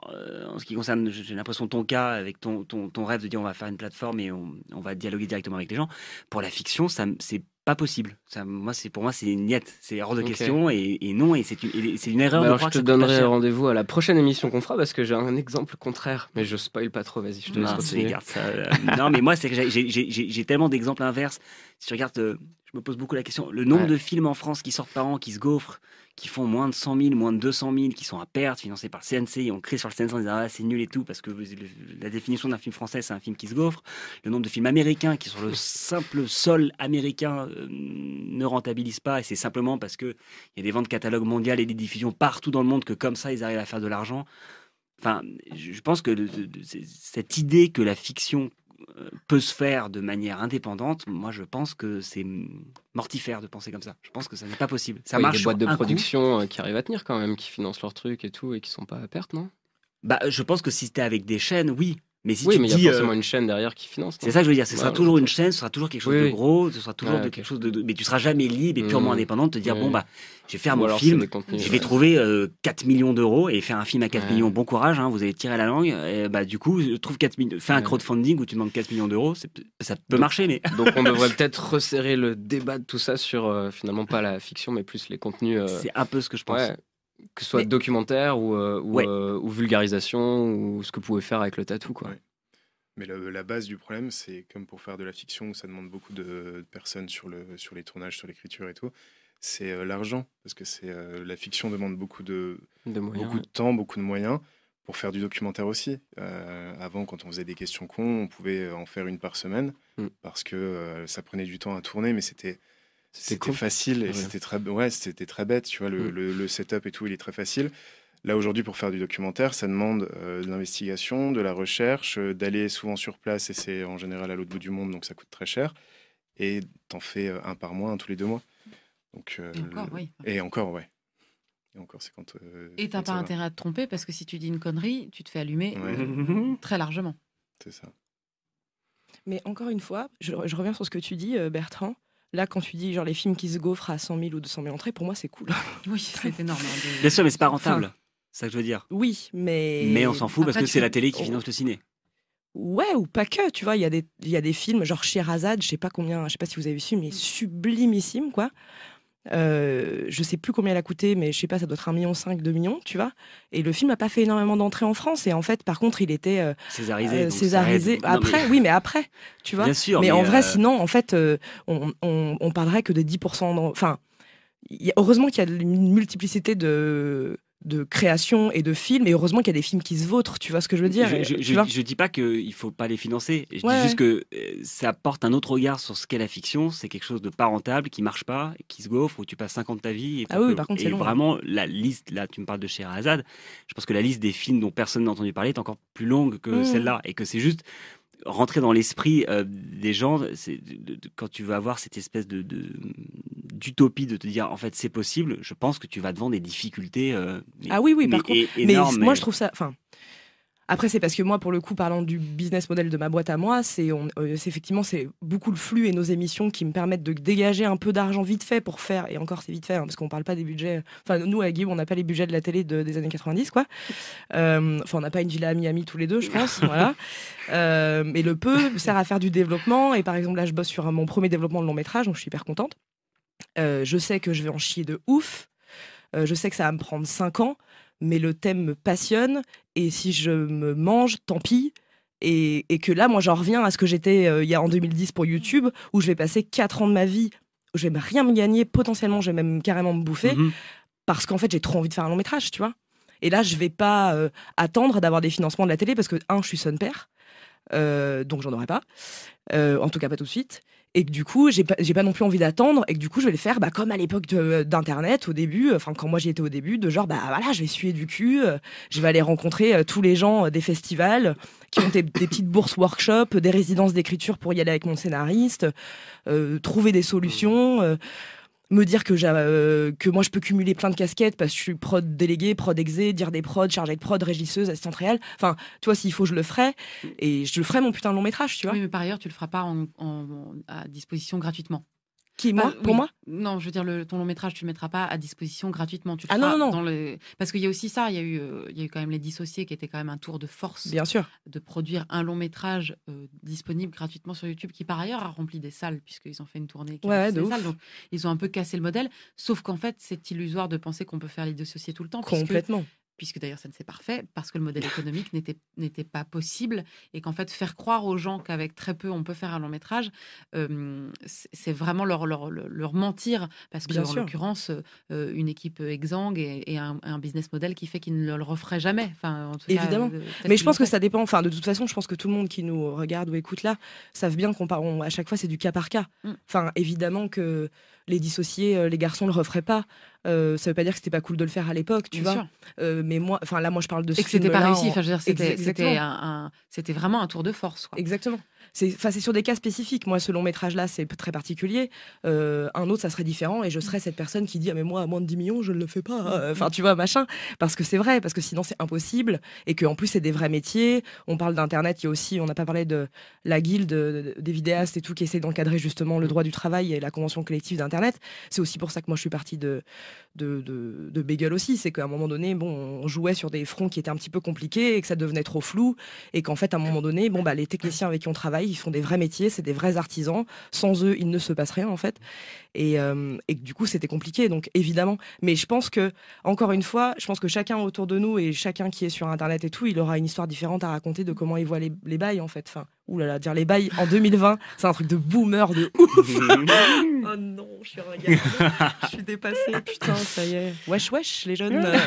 D: en ce qui concerne, j'ai l'impression ton cas, avec ton, ton, ton, rêve de dire on va faire une plateforme et on, on va dialoguer directement avec les gens, pour la fiction, ça c'est pas possible. Ça, moi, c'est pour moi, c'est une niette, c'est hors de question et, non, et c'est une, erreur.
A: Bah je te donnerai rendez-vous à la prochaine émission qu'on fera parce que j'ai un exemple contraire, mais je spoil pas trop. Vas-y, je te laisse
D: continuer. Ça, euh, non, mais moi, c'est que j'ai tellement d'exemples inverses. Si tu regardes, euh, je me pose beaucoup la question, le nombre de films en France qui sortent par an, qui se gaufrent, qui font moins de 100 000, moins de 200 000, qui sont à perte, financés par le CNC, on crée sur le CNC en disant ah, c'est nul et tout, parce que la définition d'un film français, c'est un film qui se gaufre. Le nombre de films américains qui, sur le simple sol américain, euh, ne rentabilisent pas, et c'est simplement parce qu'il y a des ventes catalogues mondiales et des diffusions partout dans le monde que comme ça, ils arrivent à faire de l'argent. Enfin, je pense que cette idée que la fiction peut se faire de manière indépendante, moi je pense que c'est mortifère de penser comme ça. Je pense que ça n'est pas possible. Ça marche.
A: Il y a des boîtes de production euh, qui arrivent à tenir quand même, qui financent leurs trucs et tout et qui sont pas à perte, non?
D: Bah, je pense que si c'était avec des chaînes, oui. Mais si
A: oui,
D: tu
A: mais
D: il
A: y a forcément euh, une chaîne derrière qui finance.
D: C'est ça que je veux dire. Ce sera toujours une chaîne, ce sera toujours quelque chose de gros, ce sera toujours de quelque chose de, Mais tu seras jamais libre et purement mmh. indépendant de te dire bon bah je vais faire mon film, je vais trouver 4 millions d'euros et faire un film à 4 millions. Bon courage, hein, vous allez tirer la langue. Et bah du coup, trouve 4 millions. Fais un crowdfunding où tu demandes 4 millions d'euros, ça peut marcher, mais.
A: Donc on devrait peut-être resserrer le débat de tout ça sur euh, finalement pas la fiction, mais plus les contenus. Euh,
D: C'est un peu ce que je pense
A: que ce soit documentaire ou, ou, vulgarisation ou ce que vous pouvez faire avec le tatou quoi.
B: Mais la base du problème, c'est comme pour faire de la fiction, où ça demande beaucoup de, personnes sur, le, sur les tournages, sur l'écriture et tout, c'est euh, l'argent. Parce que c'est euh, la fiction demande beaucoup de, beaucoup de temps, beaucoup de moyens pour faire du documentaire aussi. Euh, avant, quand on faisait des questions cons, on pouvait en faire une par semaine mm. parce que ça prenait du temps à tourner, mais c'était c'était facile et c'était très ouais c'était très bête tu vois le, mm. le, le, setup et tout il est très facile Là, aujourd'hui, pour faire du documentaire, ça demande euh, de l'investigation, de la recherche, euh, d'aller souvent sur place, et c'est en général à l'autre bout du monde, donc ça coûte très cher. Et t'en fais euh, un par mois, un tous les deux mois.
C: Donc, et encore, oui.
B: Et encore, ouais. Et encore, c'est quand.
C: et t'as pas intérêt à te tromper, parce que si tu dis une connerie, tu te fais allumer très largement.
B: C'est ça.
E: Mais encore une fois, je, reviens sur ce que tu dis, Bertrand. Là, quand tu dis genre les films qui se gaufrent à 100 000 ou 200 000 entrées, pour moi, c'est cool.
C: Oui, c'est énorme. Hein,
D: Bien sûr, mais c'est pas rentable. C'est ça que je veux dire.
E: Oui, mais.
D: Mais on s'en fout parce que c'est la télé qui finance le ciné.
E: Ouais, ou pas que, tu vois, il y, a des, y a des films, genre Sherazade, je sais pas combien, je sais pas si vous avez vu, mais mm. sublimissime, quoi. Euh, je sais plus combien elle a coûté, mais je sais pas, ça doit être 1,5 million, 2 millions, tu vois. Et le film n'a pas fait énormément d'entrées en France. Et en fait, par contre, il était euh,
D: césarisé.
E: Euh, césarisé. Après, oui, mais après, tu vois.
D: Bien sûr.
E: Mais, en vrai, sinon, en fait, on, on, on, parlerait que de 10%. Enfin, heureusement qu'il y a une multiplicité de de création et de films et heureusement qu'il y a des films qui se vautrent tu vois ce que je veux dire
D: je, je, dis pas qu'il faut pas les financer je dis juste que euh, ça apporte un autre regard sur ce qu'est la fiction c'est quelque chose de pas rentable qui marche pas qui se gaufre où tu passes 50 de ta vie et,
E: ah oui, par contre,
D: et vraiment la liste là tu me parles de Sherazade je pense que la liste des films dont personne n'a entendu parler est encore plus longue que mmh. celle-là et que c'est juste rentrer dans l'esprit euh, des gens, c'est quand tu vas avoir cette espèce de d'utopie de, te dire en fait c'est possible, je pense que tu vas devant des difficultés. Euh,
E: ah oui oui par contre, mais moi je trouve ça, enfin après, c'est parce que moi, pour le coup, parlant du business model de ma boîte à moi, c'est euh, effectivement c'est beaucoup le flux et nos émissions qui me permettent de dégager un peu d'argent vite fait pour faire. Et encore, c'est vite fait hein, parce qu'on parle pas des budgets. Enfin, nous à Guillaume, on n'a pas les budgets de la télé des années 90, quoi. Euh, enfin, on n'a pas une villa à Miami tous les deux, je pense. voilà. Euh, mais le peu sert à faire du développement. Et par exemple, là, je bosse sur mon premier développement de long métrage, donc je suis hyper contente. Je sais que je vais en chier de ouf. je sais que ça va me prendre 5 ans mais le thème me passionne et si je me mange, tant pis. Et, que là, moi, j'en reviens à ce que j'étais euh, il y a en 2010 pour YouTube, où je vais passer 4 ans de ma vie, où je vais rien me gagner, potentiellement, je vais même carrément me bouffer, mhm. parce qu'en fait, j'ai trop envie de faire un long métrage, tu vois. Et là, je vais pas euh, attendre d'avoir des financements de la télé, parce que, un, je suis son père, euh, donc j'en aurai pas, en tout cas pas tout de suite et que du coup j'ai pas j'ai pas non plus envie d'attendre et que du coup je vais le faire bah, comme à l'époque d'internet au début enfin quand moi j'y étais au début de genre bah voilà je vais suer du cul euh, je vais aller rencontrer euh, tous les gens euh, des festivals qui ont des, petites bourses workshop des résidences d'écriture pour y aller avec mon scénariste trouver des solutions me dire que, euh, que moi je peux cumuler plein de casquettes parce que je suis prod délégué, prod exé, dire des prods, chargé de prod, régisseuse, assistante réelle. Enfin, toi, s'il faut, je le ferai. Et je le ferai mon putain de long métrage, tu vois.
C: Mais par ailleurs, tu le feras pas à disposition gratuitement.
E: Qui, moi Pour moi
C: Non, je veux dire, le, ton long métrage, tu le mettras pas à disposition gratuitement. Tu
E: ah non, non,
C: Dans le... Parce qu'il y a aussi ça, il y, a eu, euh, il y a eu quand même Les Dissociés qui était quand même un tour de force.
E: Bien sûr.
C: De produire un long métrage euh, disponible gratuitement sur YouTube, qui par ailleurs a rempli des salles, puisqu'ils ont fait une tournée qui
E: ouais,
C: des salles. Donc ils ont un peu cassé le modèle. Sauf qu'en fait, c'est illusoire de penser qu'on peut faire Les Dissociés tout le temps.
E: Complètement
C: puisque d'ailleurs ça ne s'est pas fait, parce que le modèle économique n'était pas possible et qu'en fait faire croire aux gens qu'avec très peu on peut faire un long métrage, c'est vraiment leur, leur, leur, mentir, parce que en l'occurrence, une équipe exsangue et, un, business model qui fait qu'ils ne le referaient jamais. Enfin,
E: Évidemment. Mais je pense que ça dépend. Enfin, de toute façon, je pense que tout le monde qui nous regarde ou écoute là savent bien qu'on parle. À chaque fois, c'est du cas par cas. Mmh. Enfin, évidemment que les dissociés, euh, les garçons le referaient pas. Euh, ça veut pas dire que c'était pas cool de le faire à l'époque, tu vois. Euh, mais moi, enfin là, moi, je parle de.
C: Et que c'était pas réussi. Enfin, je veux dire, c'était vraiment un tour de force. Quoi.
E: Exactement. C'est sur des cas spécifiques. Moi, ce long métrage-là, c'est très particulier. Euh, un autre, ça serait différent. Et je serais cette personne qui dit ah, mais moi, à moins de 10 millions, je ne le fais pas. Enfin, tu vois, machin. Parce que c'est vrai, parce que sinon, c'est impossible. Et qu'en plus, c'est des vrais métiers. On parle d'Internet. Il y a aussi, on n'a pas parlé de la guilde des vidéastes et tout qui essaie d'encadrer justement le droit du travail et la convention collective d'Internet. C'est aussi pour ça que moi, je suis partie de, de, de, de Bagel aussi. C'est qu'à un moment donné, bon, on jouait sur des fronts qui étaient un petit peu compliqués et que ça devenait trop flou. Et qu'en fait, à un moment donné, bon, bah, les techniciens avec qui on travaille, ils font des vrais métiers, c'est des vrais artisans. Sans eux, il ne se passe rien en fait. Et, euh, et du coup, c'était compliqué, donc évidemment. Mais je pense que, encore une fois, je pense que chacun autour de nous et chacun qui est sur Internet et tout, il aura une histoire différente à raconter de comment il voit les, les bails en fait. Enfin, oulala, dire les bails en 2020, c'est un truc de boomer de ouf. oh non, je suis regardée, je suis dépassée, putain, ça y est. Wesh, wesh, les jeunes, euh.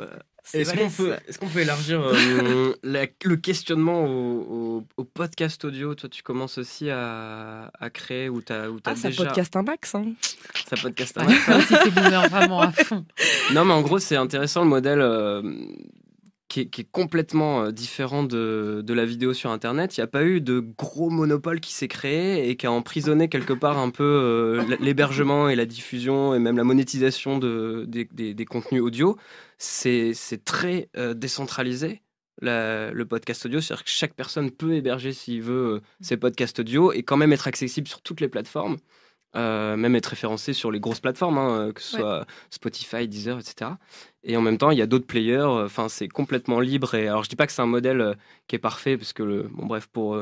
E: Euh.
A: Est-ce qu'on peut, est peut, élargir euh, le questionnement au, podcast audio? Toi, tu commences aussi à, à créer ou tu as,
E: ah,
A: ça
E: podcast un max. Hein.
A: Ça podcast un max.
C: c'est vraiment à fond.
A: Non, mais en gros, c'est intéressant le modèle. Euh, qui est, complètement euh, différent de, de, la vidéo sur Internet. Il n'y a pas eu de gros monopole qui s'est créé et qui a emprisonné quelque part un peu l'hébergement et la diffusion et même la monétisation de, des, des contenus audio c'est très euh, décentralisé. le podcast audio, c'est-à-dire que chaque personne peut héberger s'il veut euh, ses podcasts audio et quand même être accessible sur toutes les plateformes, euh, même être référencé sur les grosses plateformes, hein, que ce soit Spotify, Deezer, etc. Et en même temps, il y a d'autres players. Enfin, c'est complètement libre. Et alors, je dis pas que c'est un modèle qui est parfait, parce que le, bon, bref, pour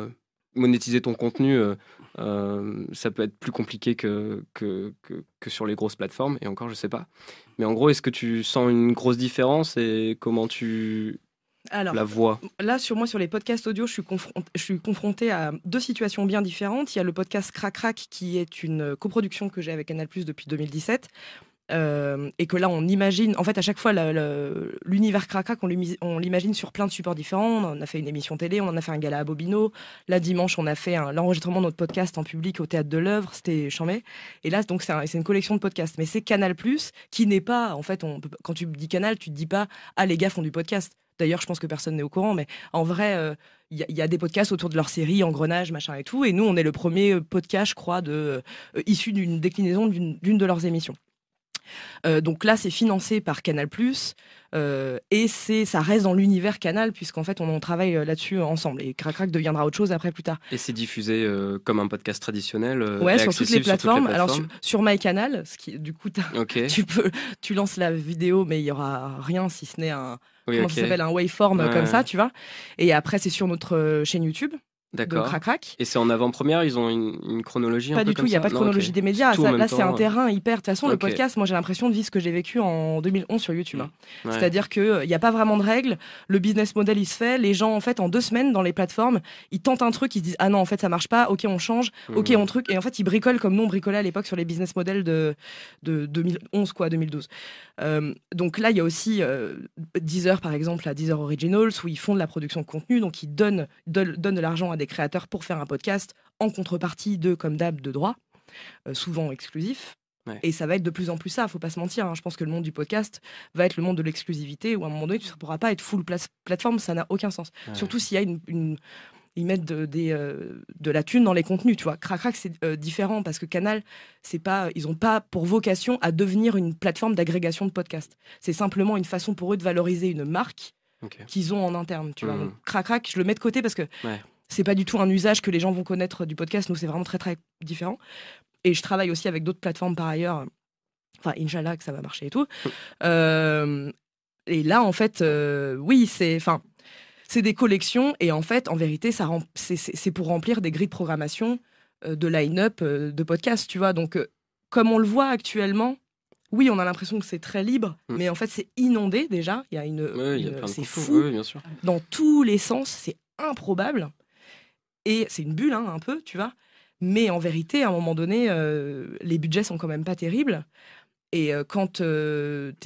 A: monétiser ton contenu, euh, euh, ça peut être plus compliqué que, que, que, sur les grosses plateformes. Et encore, je sais pas. Mais en gros, est-ce que tu sens une grosse différence et comment tu
E: alors,
A: la vois
E: Là, sur moi, sur les podcasts audio, je suis, je suis confrontée à deux situations bien différentes. Il y a le podcast Crac Crac, qui est une coproduction que j'ai avec Canal Plus depuis 2017, euh, et que là, on imagine, en fait, à chaque fois, l'univers Crac on l'imagine sur plein de supports différents. On a fait une émission télé, on en a fait un gala à Bobino. Là, dimanche, on a fait l'enregistrement de notre podcast en public au Théâtre de l'œuvre, c'était chambé. Et là, donc, c'est une collection de podcasts. Mais c'est Canal, qui n'est pas, en fait, on, quand tu dis Canal, tu te dis pas, ah, les gars font du podcast. D'ailleurs, je pense que personne n'est au courant, mais en vrai, euh, il y, a des podcasts autour de leur série, Engrenage, machin et tout. Et nous, on est le premier podcast, je crois, de, euh, issu d'une déclinaison d'une de leurs émissions. Euh, donc là, c'est financé par Canal+. Euh, et c'est, ça reste dans l'univers Canal, puisqu'en fait, on, travaille euh, là-dessus ensemble. Et Crac Crac deviendra autre chose après, plus tard.
A: Et c'est diffusé comme un podcast traditionnel
E: Ouais, sur toutes, les plateformes. Alors, sur, sur, MyCanal, ce qui, du coup, tu, peux, tu lances la vidéo, mais il y aura rien si ce n'est un. comment ça s'appelle un waveform comme ça, tu vois. Et après, c'est sur notre chaîne YouTube. D'accord. Crac
A: Et c'est en avant-première, ils ont une, chronologie
E: Pas
A: du
E: tout, il n'y a pas de chronologie des médias. là, c'est un terrain hyper. De toute façon, le podcast, moi j'ai l'impression de vivre ce que j'ai vécu en 2011 sur YouTube. Hein. Mm. C'est-à-dire qu'il euh, n'y a pas vraiment de règles. Le business model, il se fait. Les gens, en fait, en deux semaines, dans les plateformes, ils tentent un truc, ils se disent Ah non, en fait, ça marche pas. Ok, on change. Ok, mm. on truc. Et en fait, ils bricolent comme nous, on bricolait à l'époque sur les business models de, de 2011, quoi, 2012. Euh, donc là, il y a aussi euh, Deezer, par exemple, à Deezer Originals, où ils font de la production de contenu. Donc, ils donnent, donnent, donnent de l'argent à des créateurs pour faire un podcast en contrepartie de, comme d'hab, de droits, euh, souvent exclusifs. Et ça va être de plus en plus ça, faut pas se mentir. Hein. Je pense que le monde du podcast va être le monde de l'exclusivité où à un moment donné, tu ne pourras pas être full plateforme, ça n'a aucun sens. Surtout s'il y a une, ils mettent de, euh, de la thune dans les contenus, tu vois. Crac c'est euh, différent parce que Canal, c'est pas, ils n'ont pas pour vocation à devenir une plateforme d'agrégation de podcasts. C'est simplement une façon pour eux de valoriser une marque qu'ils ont en interne, tu vois. Mmh. Donc, je le mets de côté parce que c'est pas du tout un usage que les gens vont connaître du podcast. Nous, c'est vraiment très, très différent. Et je travaille aussi avec d'autres plateformes par ailleurs. Enfin, Inch'Allah, que ça va marcher et tout. Euh, et là, en fait, euh, oui, c'est. Enfin, c'est des collections et en fait, en vérité, ça c'est pour remplir des grilles de programmation euh, de line-up de podcasts, tu vois. Donc, comme on le voit actuellement, oui, on a l'impression que c'est très libre,
A: Mm.
E: mais en fait, c'est inondé déjà. Il y a une,
A: Ouais, il y a
E: une- c'est fou
A: Oui, bien sûr.
E: dans tous les sens, c'est improbable. Et c'est une bulle, hein, un peu, tu vois. Mais en vérité, à un moment donné, euh, les budgets sont quand même pas terribles. Et euh, quand tu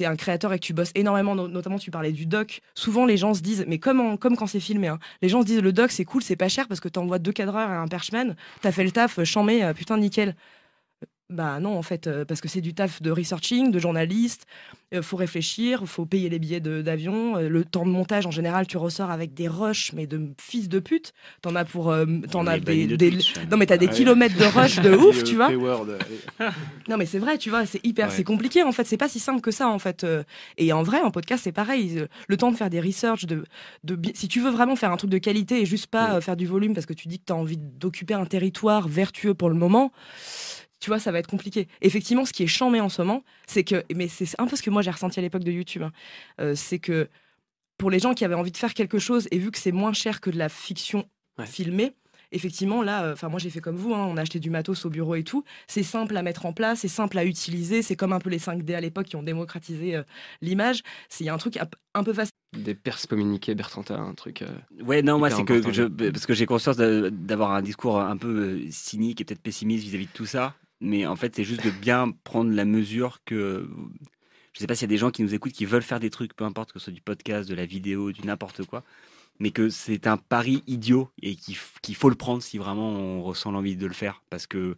E: es un créateur et que tu bosses énormément, no- notamment tu parlais du doc, souvent les gens se disent, mais comme, comme quand c'est filmé, hein, les gens se disent le doc c'est cool, c'est pas cher parce que t'envoies deux cadreurs et un perchman, t'as fait le taf, chamé, euh, putain nickel. Bah non, en fait, euh, parce que c'est du taf de researching, de journaliste, euh, faut réfléchir, faut payer les billets d'avion, euh, le temps de montage en général, tu ressors avec des rushs, mais de fils de pute. T'en as pour. euh, T'en as des.
D: de
E: des-
D: Twitch.
E: Non, mais t'as des kilomètres de rush de ouf, tu vois. Non, mais c'est vrai, tu vois, c'est hyper,
B: Ouais.
E: c'est compliqué en fait, c'est pas si simple que ça en fait. Et en vrai, en podcast, c'est pareil. Le temps de faire des research, de, de, si tu veux vraiment faire un truc de qualité et juste pas
A: Mm.
E: faire du volume parce que tu dis que tu as envie d'occuper un territoire vertueux pour le moment, tu vois, ça va être compliqué. Effectivement, ce qui est chambé en ce moment, c'est que, mais c'est un peu ce que moi j'ai ressenti à l'époque de YouTube, hein, euh, c'est que pour les gens qui avaient envie de faire quelque chose et vu que c'est moins cher que de la fiction
A: Ouais.
E: filmée, effectivement, là, euh, enfin moi j'ai fait comme vous, hein, on a acheté du matos au bureau et tout. C'est simple à mettre en place, c'est simple à utiliser. C'est comme un peu les 5D à l'époque qui ont démocratisé euh, l'image. C'est il y a un truc un- un peu facile.
A: Des perses communiquées, Bertrand, t'as un truc. euh,
D: Ouais, non, moi, c'est que je, parce que j'ai conscience d'avoir un discours un peu euh, cynique et peut-être pessimiste vis-à-vis de tout ça. Mais en fait, c'est juste de bien prendre la mesure que. Je sais pas s'il y a des gens qui nous écoutent qui veulent faire des trucs, peu importe que ce soit du podcast, de la vidéo, du n'importe quoi, mais que c'est un pari idiot et qu'il qu'il faut le prendre si vraiment on ressent l'envie de le faire. Parce que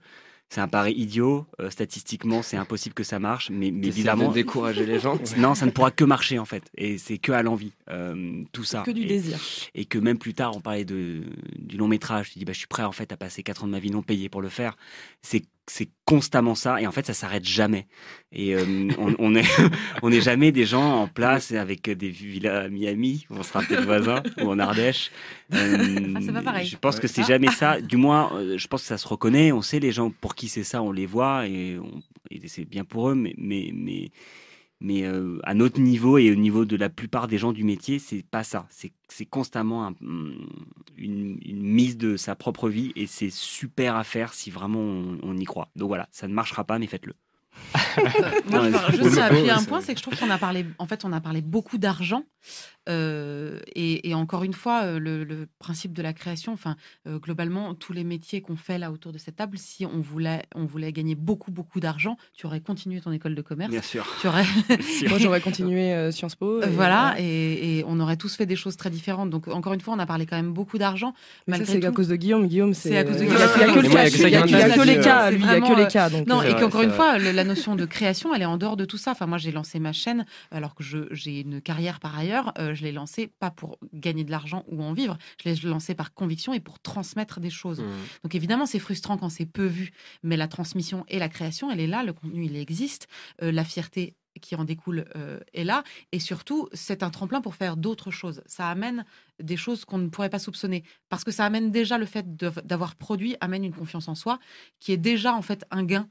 D: c'est un pari idiot. euh, statistiquement, c'est impossible que ça marche, mais, mais évidemment.
A: de décourager les gens.
D: Non, ça ne pourra que marcher en fait. Et c'est que à l'envie, euh, tout ça.
E: que du
D: Et-
E: désir.
D: et que même plus tard on parlait de du long métrage tu dis bah je suis prêt en fait à passer 4 ans de ma vie non payé pour le faire c'est c'est constamment ça et en fait ça s'arrête jamais. Et euh, on, on est on n'est jamais des gens en place avec des villas à Miami où on sera peut-être voisins ou en Ardèche. Euh,
C: Ah, c'est pas pareil.
D: je pense que c'est
C: Ah.
D: jamais ça. Du moins euh, je pense que ça se reconnaît. On sait les gens pour qui c'est ça on les voit et, et c'est bien pour eux mais mais mais mais euh, à notre niveau et au niveau de la plupart des gens du métier, c'est pas ça. C'est constamment un- une, une mise de sa propre vie et c'est super à faire si vraiment on, on y croit. Donc voilà, ça ne marchera pas, mais faites-le.
C: Moi, je juste appuyer un point, c'est que je trouve qu'on a parlé, en fait, on a parlé beaucoup d'argent. Euh, et, et encore une fois, euh, le, le principe de la création, enfin, euh, globalement, tous les métiers qu'on fait là autour de cette table, si on voulait, on voulait gagner beaucoup, beaucoup d'argent, tu aurais continué ton école de commerce.
D: Bien sûr.
C: Tu aurais,
E: Moi j'aurais continué euh, Sciences Po. et-
C: voilà, et, et on aurait tous fait des choses très différentes. Donc, encore une fois, on a parlé quand même beaucoup d'argent.
E: Ça, c'est à cause de Guillaume. Guillaume, c'est
C: à cause de Guillaume.
E: Il y a- que le cas.
A: il y a que
E: les cas. Il y a que les cas. Donc,
C: Non, et qu'encore une fois, le- la notion de création, elle est en dehors de tout ça. Enfin, moi, j'ai lancé ma chaîne alors que j'ai une carrière par ailleurs. Euh, je l'ai lancée pas pour gagner de l'argent ou en vivre. Je l'ai lancée par conviction et pour transmettre des choses.
A: Mmh.
C: Donc évidemment, c'est frustrant quand c'est peu vu, mais la transmission et la création, elle est là. Le contenu, il existe. Euh, la fierté qui en découle euh, est là. Et surtout, c'est un tremplin pour faire d'autres choses. Ça amène des choses qu'on ne pourrait pas soupçonner. Parce que ça amène déjà le fait d'avoir produit, amène une confiance en soi, qui est déjà en fait un gain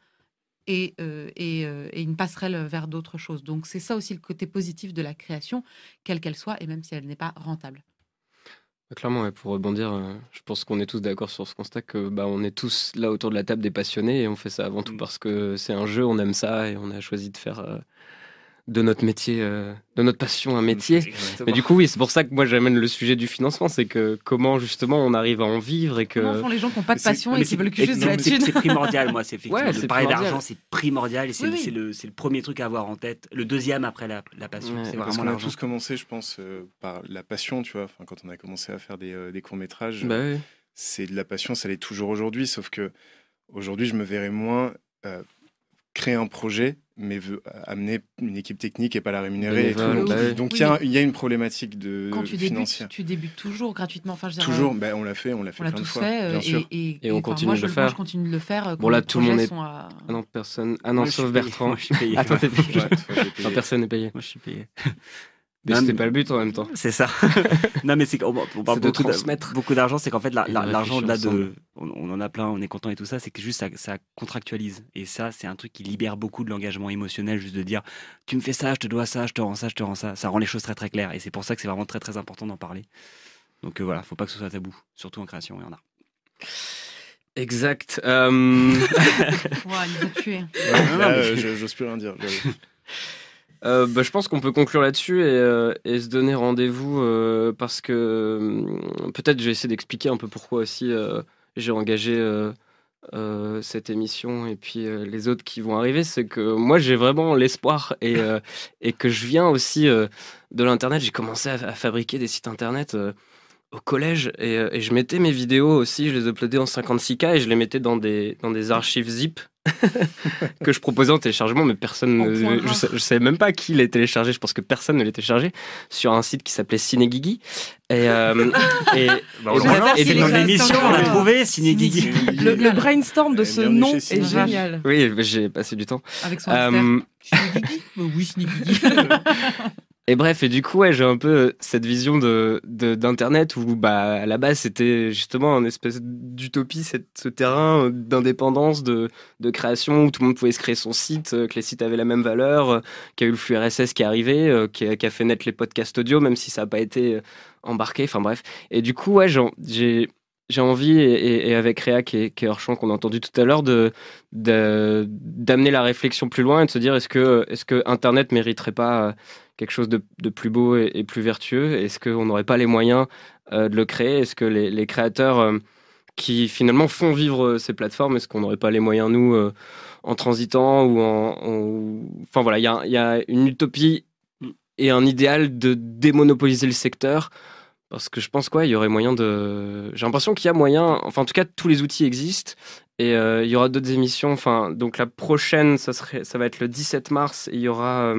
C: et, euh, et, euh, et une passerelle vers d'autres choses. Donc c'est ça aussi le côté positif de la création, quelle qu'elle soit, et même si elle n'est pas rentable.
A: Clairement, ouais, pour rebondir, euh, je pense qu'on est tous d'accord sur ce constat que bah, on est tous là autour de la table des passionnés et on fait ça avant tout
D: Mm.
A: parce que c'est un jeu, on aime ça et on a choisi de faire euh, de notre métier, euh, de notre passion un métier. Mais du coup, oui, c'est pour ça que moi j'amène le sujet du financement, c'est que comment justement on arrive à en vivre et que.
C: Comment font les gens qui n'ont pas de passion et qui
D: c'est-
C: veulent que juste de la
D: c'est-
C: thune
D: C'est primordial, moi. C'est effectivement
A: Ouais,
D: de
A: c'est
D: parler
A: primordial.
D: d'argent, c'est primordial et c'est
C: Oui,
D: le-
C: oui.
D: c'est le, c'est le premier truc à avoir en tête. Le deuxième après la, la passion,
A: Ouais,
D: c'est
B: Parce
D: vraiment
B: qu'on a
D: l'argent.
B: tous commencé, je pense, euh, par la passion, tu vois. Enfin, quand on a commencé à faire des, euh, des courts-métrages,
A: Bah oui.
B: c'est de la passion, ça l'est toujours aujourd'hui, sauf que aujourd'hui, je me verrais moins euh, créer un projet, mais veut amener une équipe technique et pas la rémunérer. et tout.
A: Bénévole,
B: Donc,
A: bah oui.
B: donc il
C: Oui,
B: y, a-
C: mais-
B: il y a une problématique de
C: Quand tu débutes,
B: financière.
C: tu débutes toujours gratuitement. Enfin, je
B: Toujours, ben, on l'a fait, on l'a fait
C: On l'a
B: plein de
C: tous
B: fois,
C: fait euh,
B: bien
C: et,
B: sûr.
C: et,
A: Et on continue
C: moi,
A: de
C: je,
A: le
C: moi,
A: faire.
C: je continue de le faire. euh,
A: Bon,
C: quand
A: là, tout le monde est-
C: à-
A: Ah non, personne. Ah non,
D: Moi, je
A: sauf. Bertrand.
D: Moi, je suis payé.
A: Ah, toi, t'es payé.
B: Ouais, toi, t'es payé.
A: Non, personne n'est payé.
D: Moi, je suis payé.
A: Mais
D: Non,
A: c'était pas le but en même temps.
D: C'est ça. non, mais c'est qu'on on parle
A: C'est de
D: beaucoup beaucoup d'argent. C'est qu'en fait, la-
A: Et
D: la- l'argent là
A: réfléchir
D: de, on, on en a plein, on est content et tout ça. C'est que juste ça, ça contractualise. Et ça, c'est un truc qui libère beaucoup de l'engagement émotionnel, juste de dire, tu me fais ça, je te dois ça, je te rends ça, je te rends ça. Ça rend les choses très très claires. Et c'est pour ça que c'est vraiment très très important d'en parler. Donc euh, voilà, faut pas que ce soit tabou, surtout en création, il y en a.
A: Exact.
C: Euh... il a tué.
B: j'ose plus rien dire.
A: Euh, bah, je pense qu'on peut conclure là-dessus et, euh, et, se donner rendez-vous euh, parce que peut-être je vais essayer d'expliquer un peu pourquoi aussi j'ai engagé cette émission et puis les autres qui vont arriver. C'est que moi j'ai vraiment l'espoir et, et que je viens aussi de l'Internet. J'ai commencé à, à, fabriquer des sites Internet au collège et, je mettais mes vidéos aussi, je les uploadais en 56K et je les mettais dans des, dans des archives zip que je proposais en téléchargement, mais personne, ne, je, je, savais même pas qui les téléchargeait. Je pense que personne ne les téléchargeait sur un site qui s'appelait Cinegigi. Et, euh, et,
D: bah, et, dans l'émission, on a trouvé Cinegigi.
E: Le, le, brainstorm de ce nom est génial.
A: Oui, j'ai passé du temps.
C: Avec son euh, Oui, Cinegigi.
A: Et bref, et du coup, j'ai un peu euh, cette vision d'internet où, bah, à la base, c'était justement un espèce d'utopie, ce terrain euh, d'indépendance, de, création où tout le monde pouvait se créer son site, euh, que les sites avaient la même valeur, qu'il y a eu le flux RSS qui est arrivé, qui a, fait naître les podcasts audio, même si ça n'a pas été embarqué. Enfin bref. Et du coup, j'ai envie, et, avec Réa qui est, hors champ, qu'on a entendu tout à l'heure, d'amener la réflexion plus loin et de se dire est-ce que, est -ce que Internet mériterait pas quelque chose de, plus beau et, plus vertueux? Est-ce qu'on n'aurait pas les moyens euh, de le créer? Est-ce que les, créateurs euh, qui finalement font vivre euh, ces plateformes, est-ce qu'on n'aurait pas les moyens, nous, en transitant ou en, Enfin voilà, il y a, une utopie et un idéal de démonopoliser le secteur? Parce que je pense quoi, il y aurait moyen de. J'ai l'impression qu'il y a moyen. Enfin, en tout cas, tous les outils existent et il y aura d'autres émissions. Enfin, donc la prochaine, ça serait, ça va être le 17 mars. Et il y aura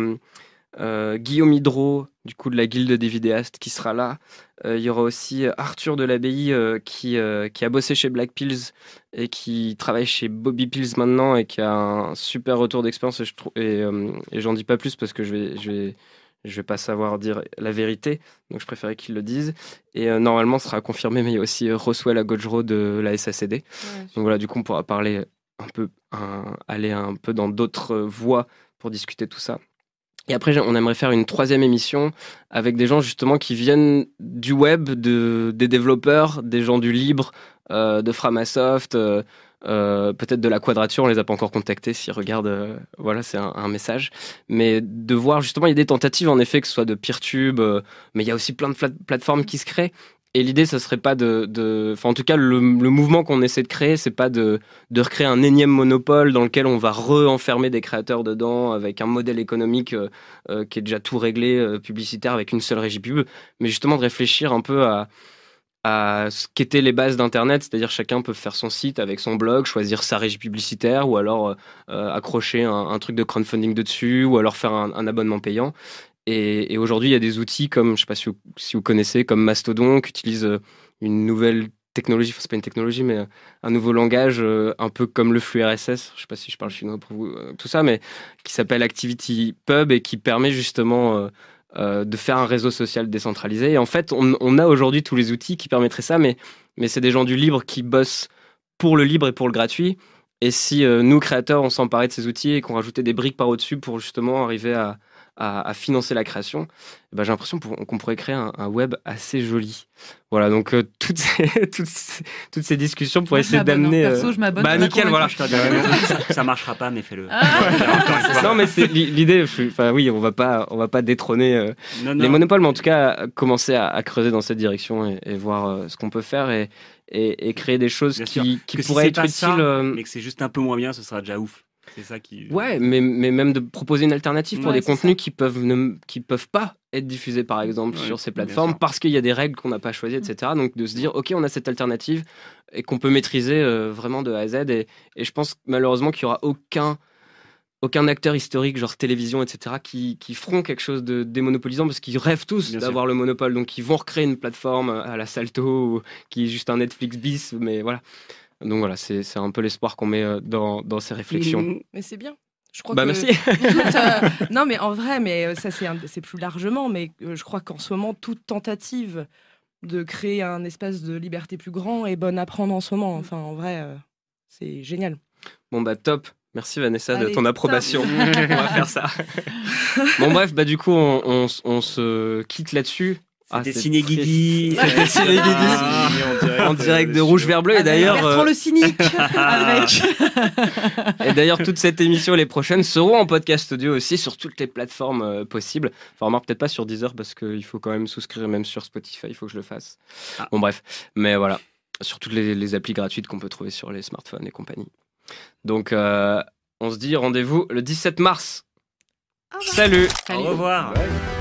A: Guillaume Hydro, du coup de la Guilde des vidéastes, qui sera là. Euh, il y aura aussi euh, Arthur de l'Abbaye qui, qui a bossé chez Black Pills et qui travaille chez Bobby Pills maintenant et qui a un super retour d'expérience. Et, et, j'en dis pas plus parce que je vais, je vais, je vais pas savoir dire la vérité, donc je préférais qu'il le dise. Et normalement, ce sera confirmé, mais il y a aussi Roswell à Gojro de la SACD. Donc voilà, du coup, on pourra parler un peu, aller un peu dans d'autres voies pour discuter tout ça. Et après, on aimerait faire une troisième émission avec des gens justement qui viennent du web, de, des développeurs, des gens du libre, euh, de Framasoft, euh, euh, peut-être de la Quadrature. On les a pas encore contactés. S'ils regardent, voilà, c'est un, message. Mais de voir justement, il y a des tentatives en effet, que ce soit de PeerTube, mais il y a aussi plein de plateformes qui se créent. Et l'idée, ce serait pas de, Enfin, en tout cas, le, mouvement qu'on essaie de créer, c'est pas de, recréer un énième monopole dans lequel on va re-enfermer des créateurs dedans avec un modèle économique euh, euh, qui est déjà tout réglé, euh, publicitaire, avec une seule régie pub, mais justement de réfléchir un peu à ce qu'étaient les bases d'Internet, c'est-à-dire chacun peut faire son site avec son blog, choisir sa régie publicitaire ou alors accrocher un, truc de crowdfunding dessus ou alors faire un abonnement payant. Et, aujourd'hui, il y a des outils comme, je ne sais pas si vous, connaissez, comme Mastodon, qui utilise euh, une nouvelle technologie, enfin, c'est pas une technologie, mais euh, un nouveau langage, euh, un peu comme le flux RSS, je ne sais pas si je parle chinois pour vous, tout ça, mais qui s'appelle Activity Pub et qui permet justement de faire un réseau social décentralisé. Et en fait, on, a aujourd'hui tous les outils qui permettraient ça, mais, c'est des gens du libre qui bossent pour le libre et pour le gratuit. Et si nous, créateurs, on s'emparait de ces outils et qu'on rajoutait des briques par au-dessus pour justement arriver à, à, financer la création, eh ben, j'ai l'impression qu'on pourrait créer un, web assez joli. Voilà, donc euh, toutes, ces, toutes, ces, discussions pour essayer d'amener.
C: Euh... Perso, je m'abonne.
A: Bah nickel, voilà.
D: ça, ça, marchera pas, mais fais-le. Ah.
A: non, mais c'est l'idée. Enfin oui, on va pas, on va pas détrôner euh, les monopoles, mais en tout cas commencer à, creuser dans cette direction et, voir euh, ce qu'on peut faire et, et, créer des choses qui, qui pourraient être utiles.
D: mais que c'est juste un peu moins bien, ce sera déjà ouf. C'est ça qui.
A: Ouais, mais, mais même de proposer une alternative pour des contenus qui peuvent, ne, qui peuvent pas être diffusés, par exemple, sur ces plateformes parce qu'il y a des règles qu'on n'a pas choisies, etc. Donc de se dire, OK, on a cette alternative et qu'on peut maîtriser euh, vraiment de A à Z. Et, et je pense malheureusement qu'il n'y aura aucun aucun acteur historique, genre télévision, etc., qui, qui feront quelque chose de démonopolisant parce qu'ils rêvent tous d'avoir le monopole. Donc, ils vont recréer une plateforme à la Salto qui est juste un Netflix bis, mais voilà. Donc voilà, c'est un peu l'espoir qu'on met euh, dans, dans, ces réflexions.
E: Mais c'est bien. Je crois
A: bah,
E: que
A: merci.
E: Euh, non, mais en vrai, mais euh, ça c'est plus largement, mais je crois qu'en ce moment, toute tentative de créer un espace de liberté plus grand est bonne à prendre en ce moment. Enfin, en vrai, c'est génial.
A: Bon bah top. Merci Vanessa de ton approbation. on va faire ça. bon bref, bah du coup, on, on, on se quitte là-dessus. Ah,
D: C'était
A: c'est
D: Ciné.
A: C'était Ciné Guidi.
D: Ah.
A: en direct de Rouge Vert Bleu. Et d'ailleurs,
C: Bertrand
A: euh,
C: le cynique avec.
A: et d'ailleurs, toute cette émission et les prochaines seront en podcast audio aussi sur toutes les plateformes euh, possibles. Enfin, remarque peut-être pas sur Deezer parce qu'il faut quand même souscrire, même sur Spotify, il faut que je le fasse.
D: Ah.
A: Bon, bref. Mais voilà, sur toutes les, les applis gratuites qu'on peut trouver sur les smartphones et compagnie. Donc, euh, on se dit rendez-vous le 17 mars. Salut
D: Au revoir.
B: Ouais.